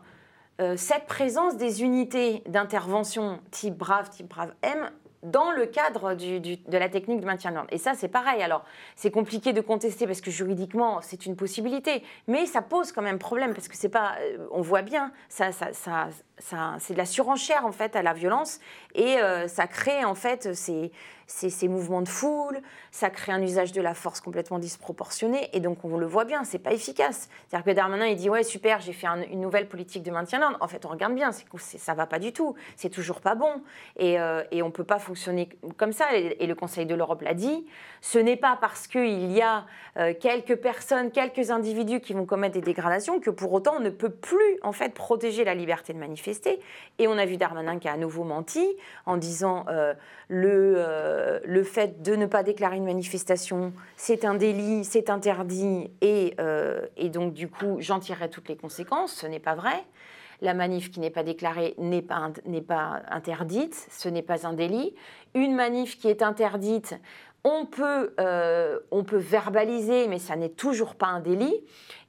cette présence des unités d'intervention type Brave, type Brave M dans le cadre de la technique de maintien de l'ordre. Et ça, c'est pareil. Alors, c'est compliqué de contester parce que juridiquement, c'est une possibilité, mais ça pose quand même problème parce que c'est pas, euh, on voit bien, ça, ça, ça, c'est de la surenchère en fait à la violence et euh, ça crée en fait ces, ces, mouvements de foule, ça crée un usage de la force complètement disproportionné et donc on le voit bien, c'est pas efficace. C'est-à-dire que Darmanin il dit ouais super j'ai fait une nouvelle politique de maintien d'ordre. En fait on regarde bien, c'est ça va pas du tout, c'est toujours pas bon et, euh, et on peut pas fonctionner comme ça et, le Conseil de l'Europe l'a dit. Ce n'est pas parce qu'il y a euh, quelques personnes, quelques individus qui vont commettre des dégradations que pour autant on ne peut plus en fait protéger la liberté de manifester et on a vu Darmanin qui a à nouveau menti en disant euh, le, euh, le fait de ne pas déclarer une manifestation, c'est un délit, c'est interdit, et, euh, et donc du coup j'en tirerai toutes les conséquences. Ce n'est pas vrai. La manif qui n'est pas déclarée n'est pas, interdite, ce n'est pas un délit. Une manif qui est interdite, on peut, on peut verbaliser, mais ça n'est toujours pas un délit.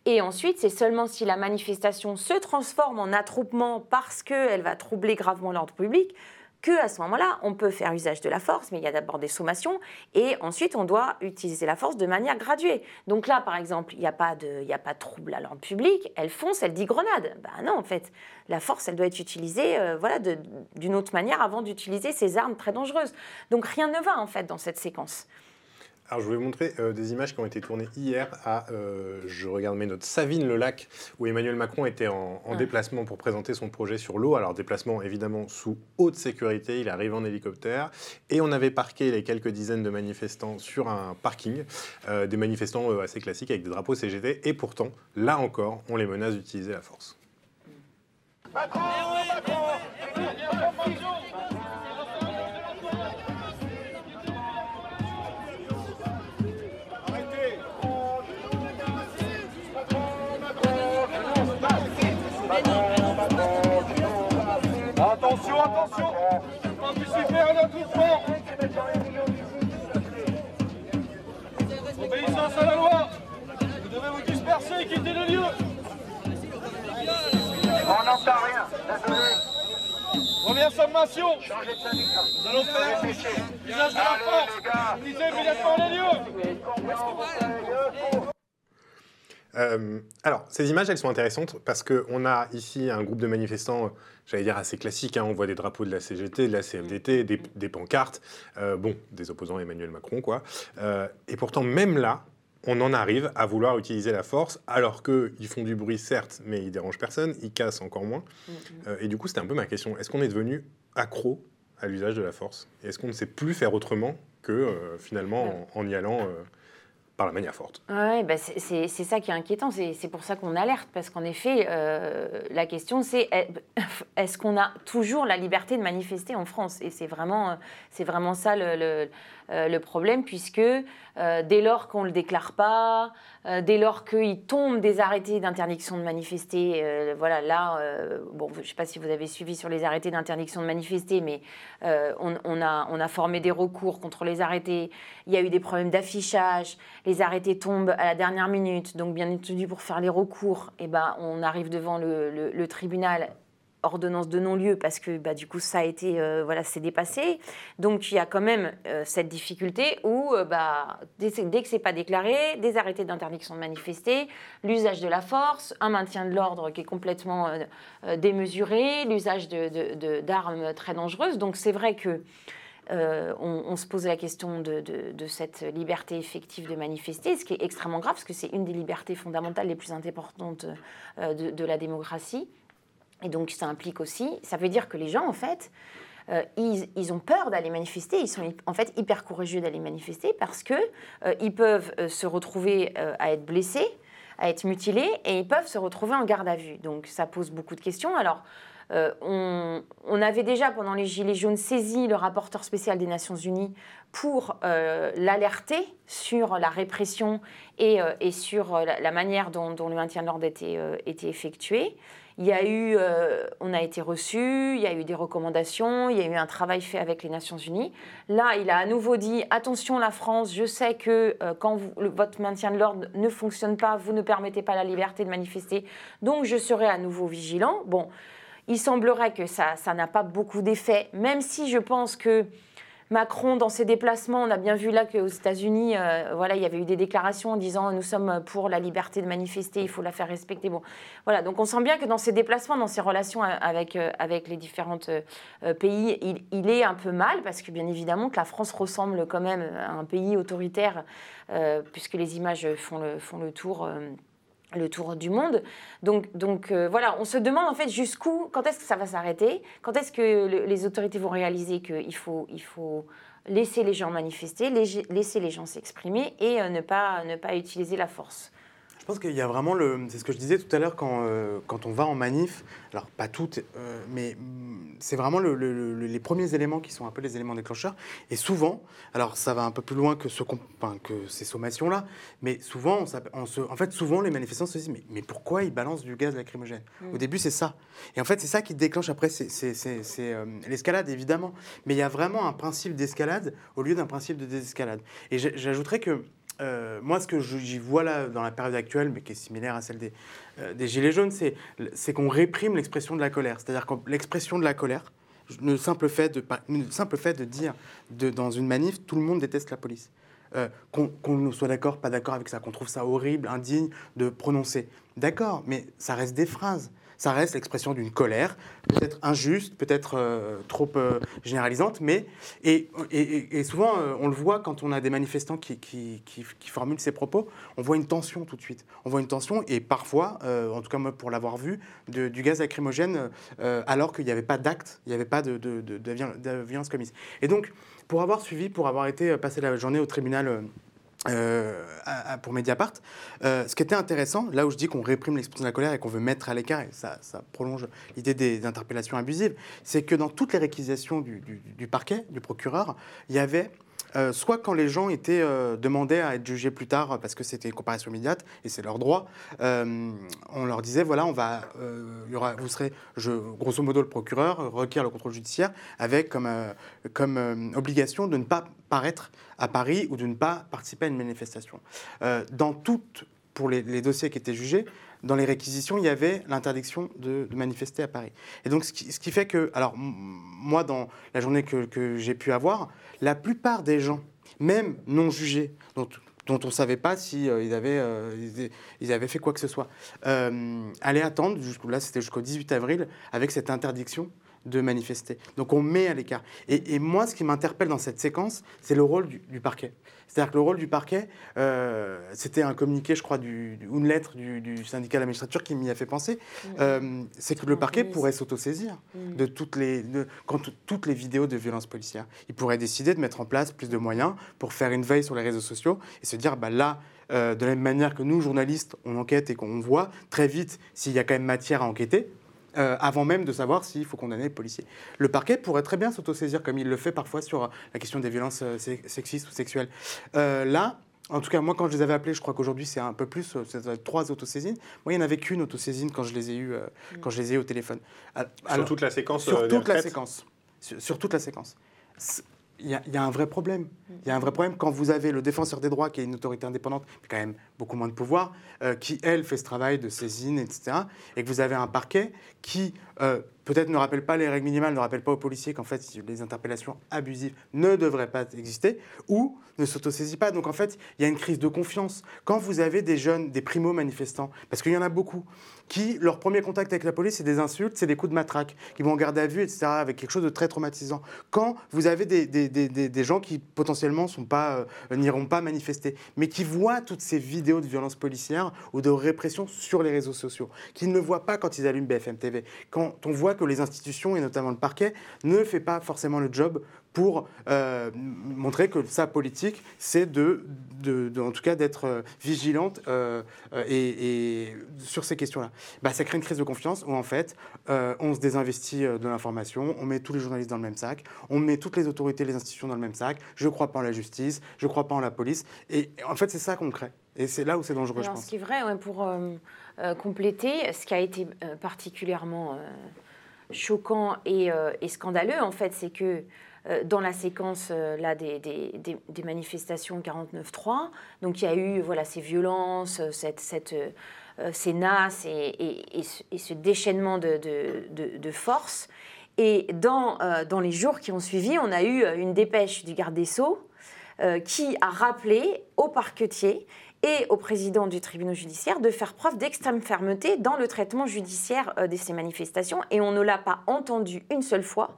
Et ensuite, c'est seulement si la manifestation se transforme en attroupement parce qu'elle va troubler gravement l'ordre public que à ce moment-là, on peut faire usage de la force, mais il y a d'abord des sommations, et ensuite on doit utiliser la force de manière graduée. Donc là, par exemple, il n'y a, pas de, a pas de trouble à l'ordre public, elle fonce, elle dit grenade. Ben non, en fait, la force, elle doit être utilisée euh, voilà, d'une autre manière avant d'utiliser ces armes très dangereuses. Donc rien ne va, en fait, dans cette séquence. Alors, je vais vous montrer euh, des images qui ont été tournées hier à, euh, je regarde mes notes, Savine-le-Lac, où Emmanuel Macron était en, Ah. déplacement pour présenter son projet sur l'eau. Alors, déplacement évidemment sous haute sécurité, il arrive en hélicoptère. Et on avait parqué les quelques dizaines de manifestants sur un parking, euh, des manifestants euh, assez classiques avec des drapeaux CGT. Et pourtant, là encore, on les menace d'utiliser la force. Attention, à la loi. Vous devez vous disperser et quitter le lieu On n'entend rien, désolé. Première sommation Nous allons faire usage de la force. Quittez immédiatement les lieux Euh, alors, ces images, elles sont intéressantes parce qu'on a ici un groupe de manifestants, euh, j'allais dire assez classiques. hein. On voit des drapeaux de la CGT, de la CFDT, des, des pancartes, euh, bon, des opposants à Emmanuel Macron, quoi. Euh, et pourtant, même là, on en arrive à vouloir utiliser la force, alors qu'ils font du bruit, certes, mais ils dérangent personne, ils cassent encore moins. Euh, et du coup, c'était un peu ma question. Est-ce qu'on est devenu accro à l'usage de la force? Est-ce qu'on ne sait plus faire autrement que, euh, finalement, en, en y allant euh, par la manière forte? Ouais, bah c'est ça qui est inquiétant. C'est pour ça qu'on alerte. Parce qu'en effet, euh, la question, c'est est- est-ce qu'on a toujours la liberté de manifester en France? Et c'est vraiment, c'est vraiment ça le, le- le problème, puisque euh, dès lors qu'on ne le déclare pas, euh, dès lors qu'il tombe des arrêtés d'interdiction de manifester, euh, voilà, là, euh, bon, je ne sais pas si vous avez suivi sur les arrêtés d'interdiction de manifester, mais euh, on, a, on a formé des recours contre les arrêtés. Il y a eu des problèmes d'affichage. Les arrêtés tombent à la dernière minute. Donc, bien entendu, pour faire les recours, eh ben, on arrive devant le tribunal ordonnance de non-lieu parce que bah, du coup ça a été euh, voilà c'est dépassé donc il y a quand même euh, cette difficulté où euh, bah, dès, dès que c'est pas déclaré des arrêtés d'interdiction de manifester l'usage de la force un maintien de l'ordre qui est complètement démesuré l'usage de- d'armes très dangereuses donc c'est vrai que on, se pose la question de, de- cette liberté effective de manifester, ce qui est extrêmement grave, parce que c'est une des libertés fondamentales les plus importantes de, de la démocratie. Et donc ça implique aussi, ça veut dire que les gens, en fait, euh, ils, ont peur d'aller manifester, ils sont en fait hyper courageux d'aller manifester parce que euh, peuvent euh, se retrouver à être blessés, à être mutilés, et ils peuvent se retrouver en garde à vue. Donc ça pose beaucoup de questions. Alors, on, avait déjà, pendant les Gilets jaunes, saisi le rapporteur spécial des Nations Unies pour l'alerter sur la répression et, sur la, manière dont, le maintien de l'ordre était, était effectué. Il y a eu, euh, on a été reçu, il y a eu des recommandations, il y a eu un travail fait avec les Nations Unies. Là, il a à nouveau dit attention, la France, je sais que euh, quand votre maintien de l'ordre ne fonctionne pas, vous ne permettez pas la liberté de manifester, donc je serai à nouveau vigilant. Bon, il semblerait que ça ça n'a pas beaucoup d'effet, même si je pense que Macron, dans ses déplacements, on a bien vu là qu'aux États-Unis, euh, voilà, il y avait eu des déclarations en disant nous sommes pour la liberté de manifester, il faut la faire respecter. Bon, voilà, donc on sent bien que dans ses déplacements, dans ses relations avec, euh, avec les différents pays, il, il est un peu mal parce que bien évidemment que la France ressemble quand même à un pays autoritaire euh, puisque les images font le, font le tour. Le tour du monde. Donc, donc euh, voilà, on se demande en fait jusqu'où, quand est-ce que ça va s'arrêter, quand est-ce que le- les autorités vont réaliser qu'il faut, il faut laisser les gens manifester, laisser les gens s'exprimer et euh, ne, pas, ne pas utiliser la force? Je pense qu'il y a vraiment le. C'est ce que je disais tout à l'heure quand, euh, quand on va en manif. Alors, pas toutes, euh, mais mm, c'est vraiment le- le- le- les premiers éléments qui sont un peu les éléments déclencheurs. Et souvent, alors ça va un peu plus loin que, ce enfin, que ces sommations-là, mais souvent, on s'app- on se- en fait, souvent, les manifestants se disent mais, mais pourquoi ils balancent du gaz lacrymogène? Mm. Au début, c'est ça. Et en fait, c'est ça qui déclenche après, c'est euh, l'escalade, évidemment. Mais il y a vraiment un principe d'escalade au lieu d'un principe de désescalade. Et j'ajouterais que. Euh, moi, ce que j'y vois là dans la période actuelle, mais qui est similaire à celle des, euh, Gilets jaunes, c'est qu'on réprime l'expression de la colère. C'est-à-dire que l'expression de la colère, le simple fait de, dire dans une manif, tout le monde déteste la police. Euh, qu'on qu'on soit d'accord, pas d'accord avec ça, qu'on trouve ça horrible, indigne de prononcer. D'accord, mais ça reste des phrases. Ça reste l'expression d'une colère, peut-être injuste, peut-être euh, trop euh, généralisante, mais et, et, souvent on le voit quand on a des manifestants qui, qui, qui, formulent ces propos, on voit une tension tout de suite. On voit une tension et parfois, en tout cas moi pour l'avoir vu, de, du gaz lacrymogène alors qu'il n'y avait pas d'acte, il n'y avait pas de, de, de, violence commise. Et donc, pour avoir suivi, pour avoir été passé la journée au tribunal euh, pour Mediapart. Euh, ce qui était intéressant, là où je dis qu'on réprime l'expression de la colère et qu'on veut mettre à l'écart, et ça, prolonge l'idée des, interpellations abusives, c'est que dans toutes les réquisitions du, parquet, du procureur, il y avait euh, soit quand les gens étaient demandés à être jugés plus tard parce que c'était une comparaison immédiate et c'est leur droit, on leur disait voilà, on va, y aura, vous serez, je, grosso modo, le procureur requiert le contrôle judiciaire avec comme, obligation de ne pas paraître à Paris ou de ne pas participer à une manifestation. Euh, dans toutes, pour les, dossiers qui étaient jugés, dans les réquisitions, il y avait l'interdiction de, manifester à Paris. Et donc, ce qui, fait que, alors, moi, dans la journée que, j'ai pu avoir, la plupart des gens, même non jugés, dont, on ne savait pas s'ils euh, avaient, euh, ils avaient fait quoi que ce soit, allaient attendre, là c'était jusqu'au 18 avril, avec cette interdiction de manifester. Donc on met à l'écart. Et, moi, ce qui m'interpelle dans cette séquence, c'est le rôle du, parquet. C'est-à-dire que le rôle du parquet, euh, c'était un communiqué, je crois, du, ou une lettre du, syndicat de la magistrature qui m'y a fait penser, euh, c'est que le parquet pourrait s'autosaisir de toutes les, de, quand toutes les vidéos de violences policières. Il pourrait décider de mettre en place plus de moyens pour faire une veille sur les réseaux sociaux et se dire, bah là, euh, de la même manière que nous, journalistes, on enquête et qu'on voit très vite s'il y a quand même matière à enquêter, euh, avant même de savoir s'il faut condamner les policiers. Le parquet pourrait très bien s'autosaisir, comme il le fait parfois sur la question des violences euh, sexistes ou sexuelles. Euh, là, en tout cas, moi, quand je les avais appelés, je crois qu'aujourd'hui, c'est un peu plus, c'est trois autosaisines. Moi, il n'y en avait qu'une autosaisine quand je les ai eu, quand je les ai eu au téléphone. sur toute la séquence Sur toute la séquence. sur toute la séquence il y, a un vrai problème. Il y a un vrai problème quand vous avez le défenseur des droits, qui est une autorité indépendante, mais quand même beaucoup moins de pouvoir, euh, qui, elle, fait ce travail de saisine, etc., et que vous avez un parquet qui, euh, peut-être ne rappelle pas les règles minimales, ne rappelle pas aux policiers qu'en fait, les interpellations abusives ne devraient pas exister, ou ne s'autosaisit pas. Donc en fait, il y a une crise de confiance. Quand vous avez des jeunes, des primo-manifestants, parce qu'il y en a beaucoup, qui, leur premier contact avec la police, c'est des insultes, c'est des coups de matraque, qui vont en garde à vue, etc., avec quelque chose de très traumatisant. Quand vous avez des, des, des, des gens qui potentiellement pas, euh, n'iront pas manifester, mais qui voient toutes ces vidéos de violence policière ou de répression sur les réseaux sociaux, qu'ils ne voient pas quand ils allument BFM TV, quand on voit que les institutions, et notamment le parquet, ne fait pas forcément le job pour euh, montrer que sa politique, c'est de, de, en tout cas, d'être euh, vigilante euh, et, sur ces questions-là. Bah, ça crée une crise de confiance où en fait, on se désinvestit de l'information, on met tous les journalistes dans le même sac, on met toutes les autorités, les institutions dans le même sac. Je ne crois pas en la justice, je ne crois pas en la police, et en fait, c'est ça qu'on crée. Et c'est là où c'est dangereux, je pense. Ce qui est vrai, pour compléter, ce qui a été particulièrement choquant et, et, scandaleux, en fait, c'est que euh, dans la séquence euh, là, des, manifestations 49-3. Donc il y a eu voilà, ces violences, euh, cette, cette, ces nasses et, ce déchaînement de, de, de, force. Et dans, dans les jours qui ont suivi, on a eu une dépêche du garde des Sceaux qui a rappelé au parquetier et au président du tribunal judiciaire de faire preuve d'extrême fermeté dans le traitement judiciaire de ces manifestations. Et on ne l'a pas entendu une seule fois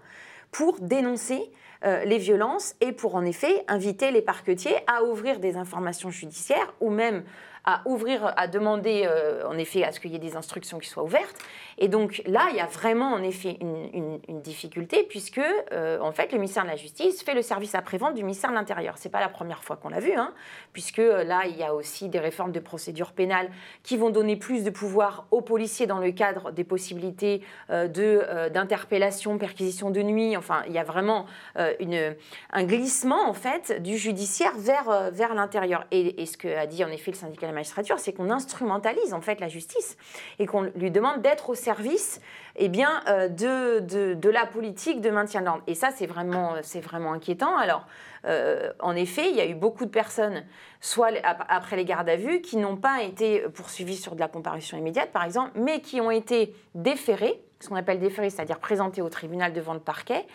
pour dénoncer euh, les violences et pour en effet inviter les parquetiers à ouvrir des informations judiciaires ou même à ouvrir, à demander euh, en effet à ce qu'il y ait des instructions qui soient ouvertes. Et donc là, il y a vraiment en effet une, difficulté puisque euh, en fait le ministère de la Justice fait le service après-vente du ministère de l'Intérieur. C'est pas la première fois qu'on l'a vu, hein, puisque euh, là il y a aussi des réformes de procédure pénale qui vont donner plus de pouvoir aux policiers dans le cadre des possibilités de d'interpellation, perquisition de nuit. Enfin, il y a vraiment un glissement en fait du judiciaire vers vers l'intérieur. Et, et ce que a dit en effet le syndicat la c'est qu'on instrumentalise en fait la justice et qu'on lui demande d'être au service eh bien, euh, de, la politique de maintien de l'ordre. Et ça, c'est vraiment, vraiment inquiétant. Alors, euh, en effet, il y a eu beaucoup de personnes, soit après les gardes à vue, qui n'ont pas été poursuivies sur de la comparution immédiate, par exemple, mais qui ont été déférées, ce qu'on appelle déférées, c'est-à-dire présentées au tribunal devant le parquet,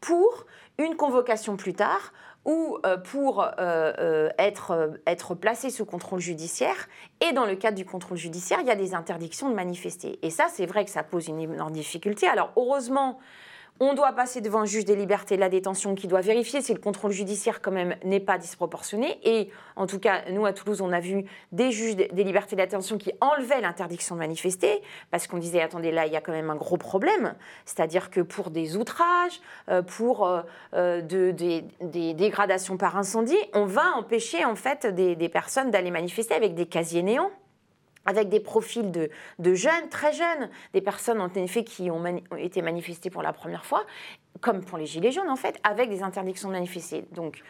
pour une convocation plus tard ou euh, pour euh, euh, être, être placé sous contrôle judiciaire. Et dans le cadre du contrôle judiciaire, il y a des interdictions de manifester. Et ça, c'est vrai que ça pose une énorme difficulté. Alors, heureusement, on doit passer devant un juge des libertés de la détention qui doit vérifier si le contrôle judiciaire quand même n'est pas disproportionné. Et en tout cas, nous à Toulouse, on a vu des juges des libertés de la détention qui enlevaient l'interdiction de manifester parce qu'on disait attendez là il y a quand même un gros problème, c'est-à-dire que pour des outrages, euh, pour euh, euh, des, dégradations par incendie, on va empêcher en fait des, des personnes d'aller manifester avec des casiers néants avec des profils de, jeunes, très jeunes, des personnes en effet qui ont, été manifestées pour la première fois, comme pour les Gilets jaunes en fait, avec des interdictions de manifester. Donc,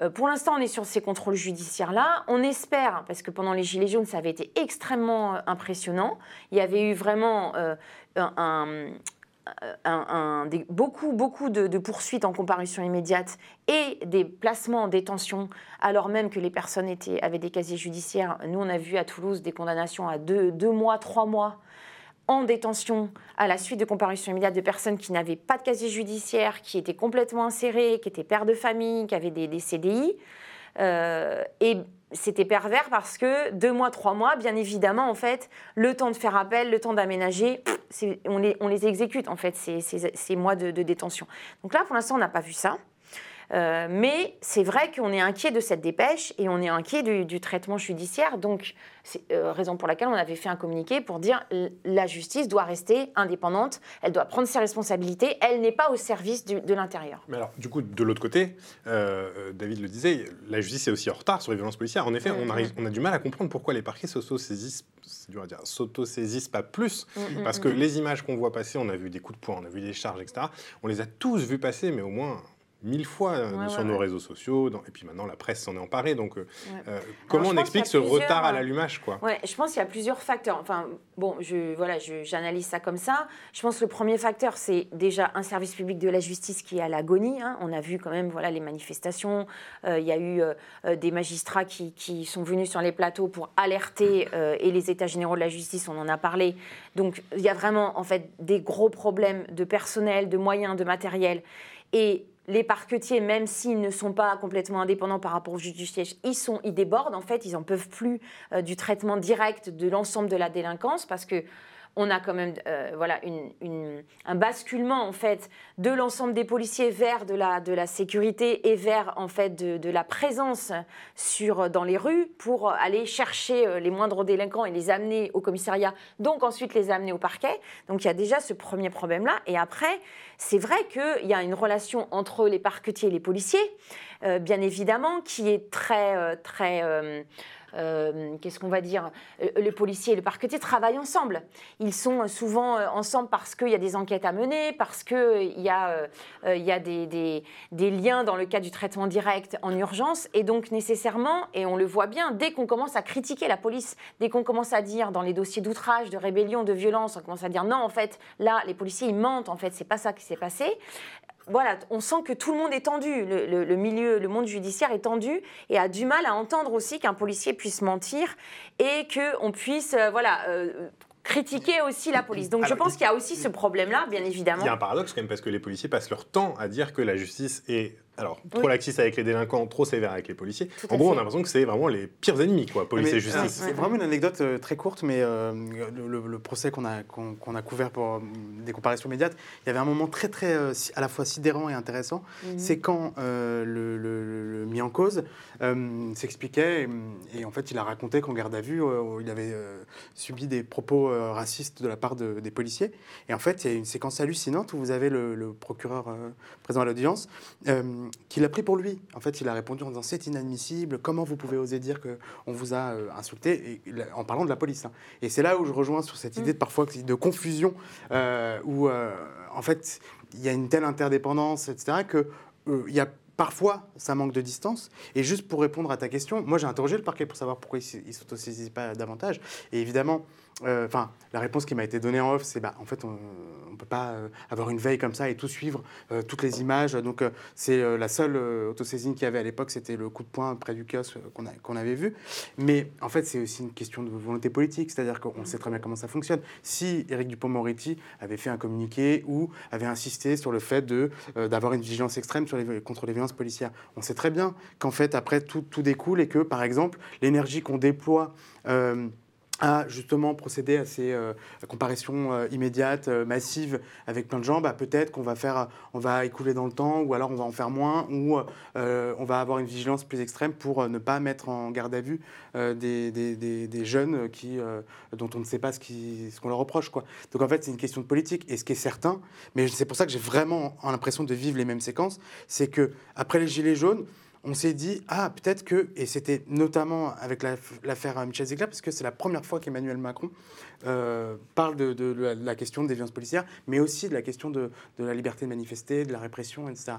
euh, pour l'instant, on est sur ces contrôles judiciaires-là. On espère, parce que pendant les Gilets jaunes, ça avait été extrêmement euh, impressionnant. Il y avait eu vraiment euh, un, un, beaucoup, beaucoup de, poursuites en comparution immédiate et des placements en détention, alors même que les personnes étaient, avaient des casiers judiciaires. Nous, on a vu à Toulouse des condamnations à deux, mois, trois mois en détention à la suite de comparution immédiate de personnes qui n'avaient pas de casier judiciaire, qui étaient complètement insérées, qui étaient pères de famille, qui avaient des, CDI. Euh, et c'était pervers parce que deux mois, trois mois, bien évidemment, en fait, le temps de faire appel, le temps d'aménager, on les, exécute, en fait, ces, ces, mois de, de, détention. Donc là, pour l'instant, on n'a pas vu ça. Euh, mais c'est vrai qu'on est inquiet de cette dépêche et on est inquiet du, traitement judiciaire. Donc, c'est euh, raison pour laquelle on avait fait un communiqué pour dire la justice doit rester indépendante, elle doit prendre ses responsabilités, elle n'est pas au service de l'intérieur. Mais alors, du coup, de l'autre côté, euh, David le disait, la justice est aussi en retard sur les violences policières. En effet, on, arrive, on, a du mal à comprendre pourquoi les parquets s'auto-saisissent s'auto-saisissent pas plus, mm, mm, parce que mm. les images qu'on voit passer, on a vu des coups de poing, on a vu des charges, etc., on les a tous vus passer, mais au moins mille fois euh, sur nos réseaux sociaux, et puis maintenant la presse s'en est emparée. Donc, euh, euh, comment on explique ce retard à l'allumage quoi? Ouais, je pense qu'il y a plusieurs facteurs. Enfin, bon, je, voilà, j'analyse ça comme ça. Je pense que le premier facteur, c'est déjà un service public de la justice qui est à l'agonie. Hein. On a vu quand même, voilà, les manifestations. il y a eu des magistrats qui, qui, sont venus sur les plateaux pour alerter, et les États généraux de la justice, on en a parlé. Donc, il y a vraiment en fait des gros problèmes de personnel, de moyens, de matériel. Et les parquetiers, même s'ils ne sont pas complètement indépendants par rapport au juge du siège, ils, sont, débordent. En fait, ils n'en peuvent plus euh, du traitement direct de l'ensemble de la délinquance parce que on a quand même euh, voilà, un basculement en fait de l'ensemble des policiers vers de la, de la sécurité et vers en fait de, la présence sur, dans les rues pour aller chercher euh, les moindres délinquants et les amener au commissariat, donc ensuite les amener au parquet. Donc il y a déjà ce premier problème-là. Et après, c'est vrai qu'il y a une relation entre les parquetiers et les policiers, euh, bien évidemment, qui est très... très qu'est-ce qu'on va dire, euh, le policier et le parquetier travaillent ensemble. Ils sont souvent euh, ensemble parce qu'il y a des enquêtes à mener, parce qu'il y a, y a des, des, liens dans le cas du traitement direct en urgence. Et donc nécessairement, et on le voit bien, dès qu'on commence à critiquer la police, dès qu'on commence à dire dans les dossiers d'outrage, de rébellion, de violence, on commence à dire non, en fait, là, les policiers, ils mentent, en fait, c'est pas ça qui s'est passé voilà, on sent que tout le monde est tendu, le, milieu, le monde judiciaire est tendu et a du mal à entendre aussi qu'un policier puisse mentir et qu'on puisse, euh, voilà, euh, critiquer aussi la police. Donc je pense qu'il y a aussi ce problème-là, bien évidemment. Il y a un paradoxe quand même parce que les policiers passent leur temps à dire que la justice est alors, trop laxiste avec les délinquants, trop sévère avec les policiers. en gros, on a l'impression que c'est vraiment les pires ennemis, quoi, police et justice. C'est vraiment une anecdote euh, très courte, mais euh, le, procès qu'on a, qu'on a couvert pour euh, des comparaisons immédiates, il y avait un moment très, très, à la fois sidérant et intéressant. Mhm. C'est quand le, mis en cause s'expliquait, et, en fait, il a raconté qu'en garde à vue, il avait subi des propos racistes de la part des policiers. Et en fait, il y a une séquence hallucinante où vous avez le, procureur présent à l'audience qu'il a pris pour lui. En fait, il a répondu en disant c'est inadmissible, comment vous pouvez oser dire qu'on vous a euh, insulté, et, en parlant de la police. Hein. Et c'est là où je rejoins sur cette idée de parfois de confusion, euh, où euh, en fait il y a une telle interdépendance, etc., que il y a Parfois, ça manque de distance. Et juste pour répondre à ta question, moi j'ai interrogé le parquet pour savoir pourquoi il ne s'autosaisit pas davantage. Et évidemment, enfin, la réponse qui m'a été donnée en off, c'est bah, en fait, on pas avoir une veille comme ça et tout suivre, toutes les images. Donc, c'est la seule autosaisine qu'il y avait à l'époque, c'était le coup de poing près du kiosque qu'on qu'on avait vu. Mais en fait, c'est aussi une question de volonté politique, c'est-à-dire qu'on sait très bien comment ça fonctionne. Si Éric Dupont-Moretti avait fait un communiqué ou avait insisté sur le fait d'avoir une vigilance extrême sur les, contre les violences policières, on sait très bien qu'en fait, après, tout, tout, découle et que, par exemple, l'énergie qu'on déploie à justement procéder à ces euh, comparaisons euh, immédiates, euh, massives avec plein de gens, bah, peut-être qu'on va faire, on va écouler dans le temps, ou alors on va en faire moins, ou on va avoir une vigilance plus extrême pour ne pas mettre en garde à vue des, des, des, jeunes qui, dont on ne sait pas ce qu'on leur reproche. Quoi. Donc en fait, c'est une question de politique. Et ce qui est certain, mais c'est pour ça que j'ai vraiment l'impression de vivre les mêmes séquences, c'est que après les Gilets jaunes, on s'est dit, ah, peut-être que, et c'était notamment avec l'affaire Michel Zegla, parce que c'est la première fois qu'Emmanuel Macron euh, parle de, la, question des violences policières, mais aussi de la question de, la liberté de manifester, de la répression, etc.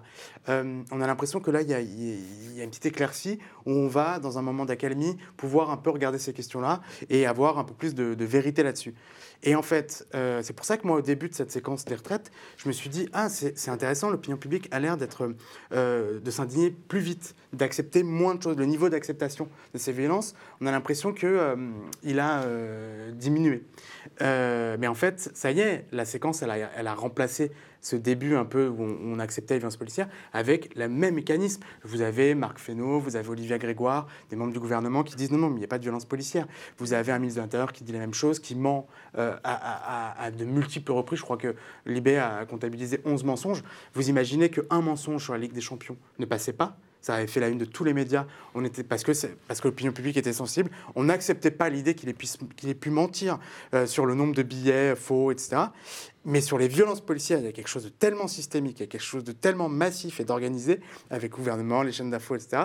Euh, on a l'impression que là, il y, a, une petite éclaircie où on va, dans un moment d'accalmie, pouvoir un peu regarder ces questions-là et avoir un peu plus de, vérité là-dessus. Et en fait, euh, c'est pour ça que moi, au début de cette séquence des retraites, je me suis dit, ah, c'est intéressant, l'opinion publique a l'air d'être, de s'indigner plus vite, d'accepter moins de choses. Le niveau d'acceptation de ces violences, on a l'impression qu'il a diminué. Euh, mais en fait, ça y est, la séquence, elle a, remplacé ce début un peu où on, acceptait les violences policières avec le même mécanisme. Vous avez Marc Fesneau, vous avez Olivia Grégoire, des membres du gouvernement qui disent non, non, mais il n'y a pas de violence policière. Vous avez un ministre de l'Intérieur qui dit la même chose, qui ment euh, à, à, de multiples reprises. Je crois que Libé a comptabilisé 11 mensonges. Vous imaginez qu'un mensonge sur la Ligue des Champions ne passait pas? Ça avait fait la une de tous les médias. On était, parce que, parce que l'opinion publique était sensible. On n'acceptait pas l'idée qu'il ait, qu'il ait, pu mentir euh, sur le nombre de billets faux, etc. Mais sur les violences policières, il y a quelque chose de tellement systémique, il y a quelque chose de tellement massif et d'organisé, avec le gouvernement, les chaînes d'infos, etc.,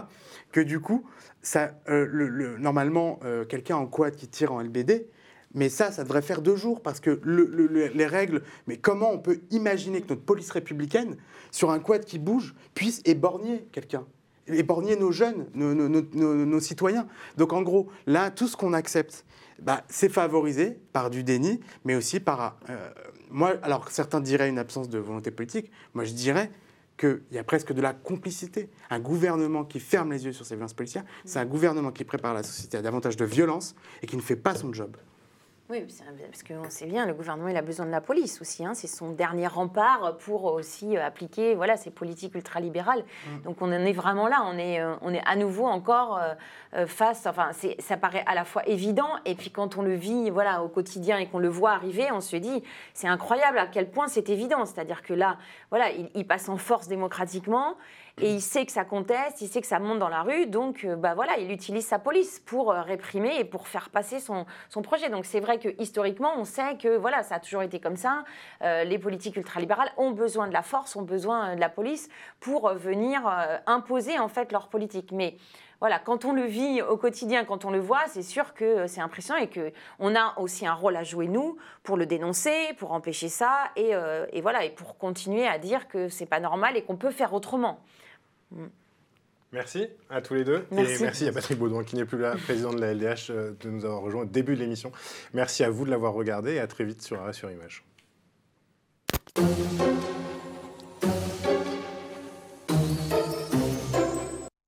que du coup, ça, euh, le, normalement, euh, quelqu'un en quad qui tire en LBD, mais ça, ça devrait faire deux jours parce que les règles. Mais comment on peut imaginer que notre police républicaine, sur un quad qui bouge, puisse éborgner quelqu'un? Épargner nos jeunes, nos, citoyens. Donc en gros, là, tout ce qu'on accepte, bah, c'est favorisé par du déni, mais aussi par... Euh, moi, alors certains diraient une absence de volonté politique, moi je dirais qu'il y a presque de la complicité. Un gouvernement qui ferme les yeux sur ces violences policières, c'est un gouvernement qui prépare la société à davantage de violence et qui ne fait pas son job. Oui, parce qu'on sait bien, le gouvernement il a besoin de la police aussi. Hein. c'est son dernier rempart pour aussi euh, appliquer voilà, ces politiques ultralibérales. Mm. Donc on en est vraiment là, on est, euh, on est à nouveau encore euh, face. Enfin, ça paraît à la fois évident, et puis quand on le vit voilà, au quotidien et qu'on le voit arriver, on se dit c'est incroyable à quel point c'est évident. C'est-à-dire que là, voilà, il passe en force démocratiquement et il sait que ça conteste, il sait que ça monte dans la rue, donc euh, bah voilà, il utilise sa police pour euh, réprimer et pour faire passer son, projet. Donc c'est vrai que historiquement, on sait que voilà, ça a toujours été comme ça. Euh, les politiques ultralibérales ont besoin de la force, ont besoin de la police pour venir imposer en fait leur politique. Mais voilà, quand on le vit au quotidien, quand on le voit, c'est sûr que c'est impressionnant et que on a aussi un rôle à jouer nous pour le dénoncer, pour empêcher ça et, et voilà et pour continuer à dire que c'est pas normal et qu'on peut faire autrement. Mm. Merci à tous les deux. Et merci à Patrick Baudouin, qui n'est plus là, président de la LDH, euh, de nous avoir rejoint au début de l'émission. Merci à vous de l'avoir regardé et à très vite sur Arrêt sur Image.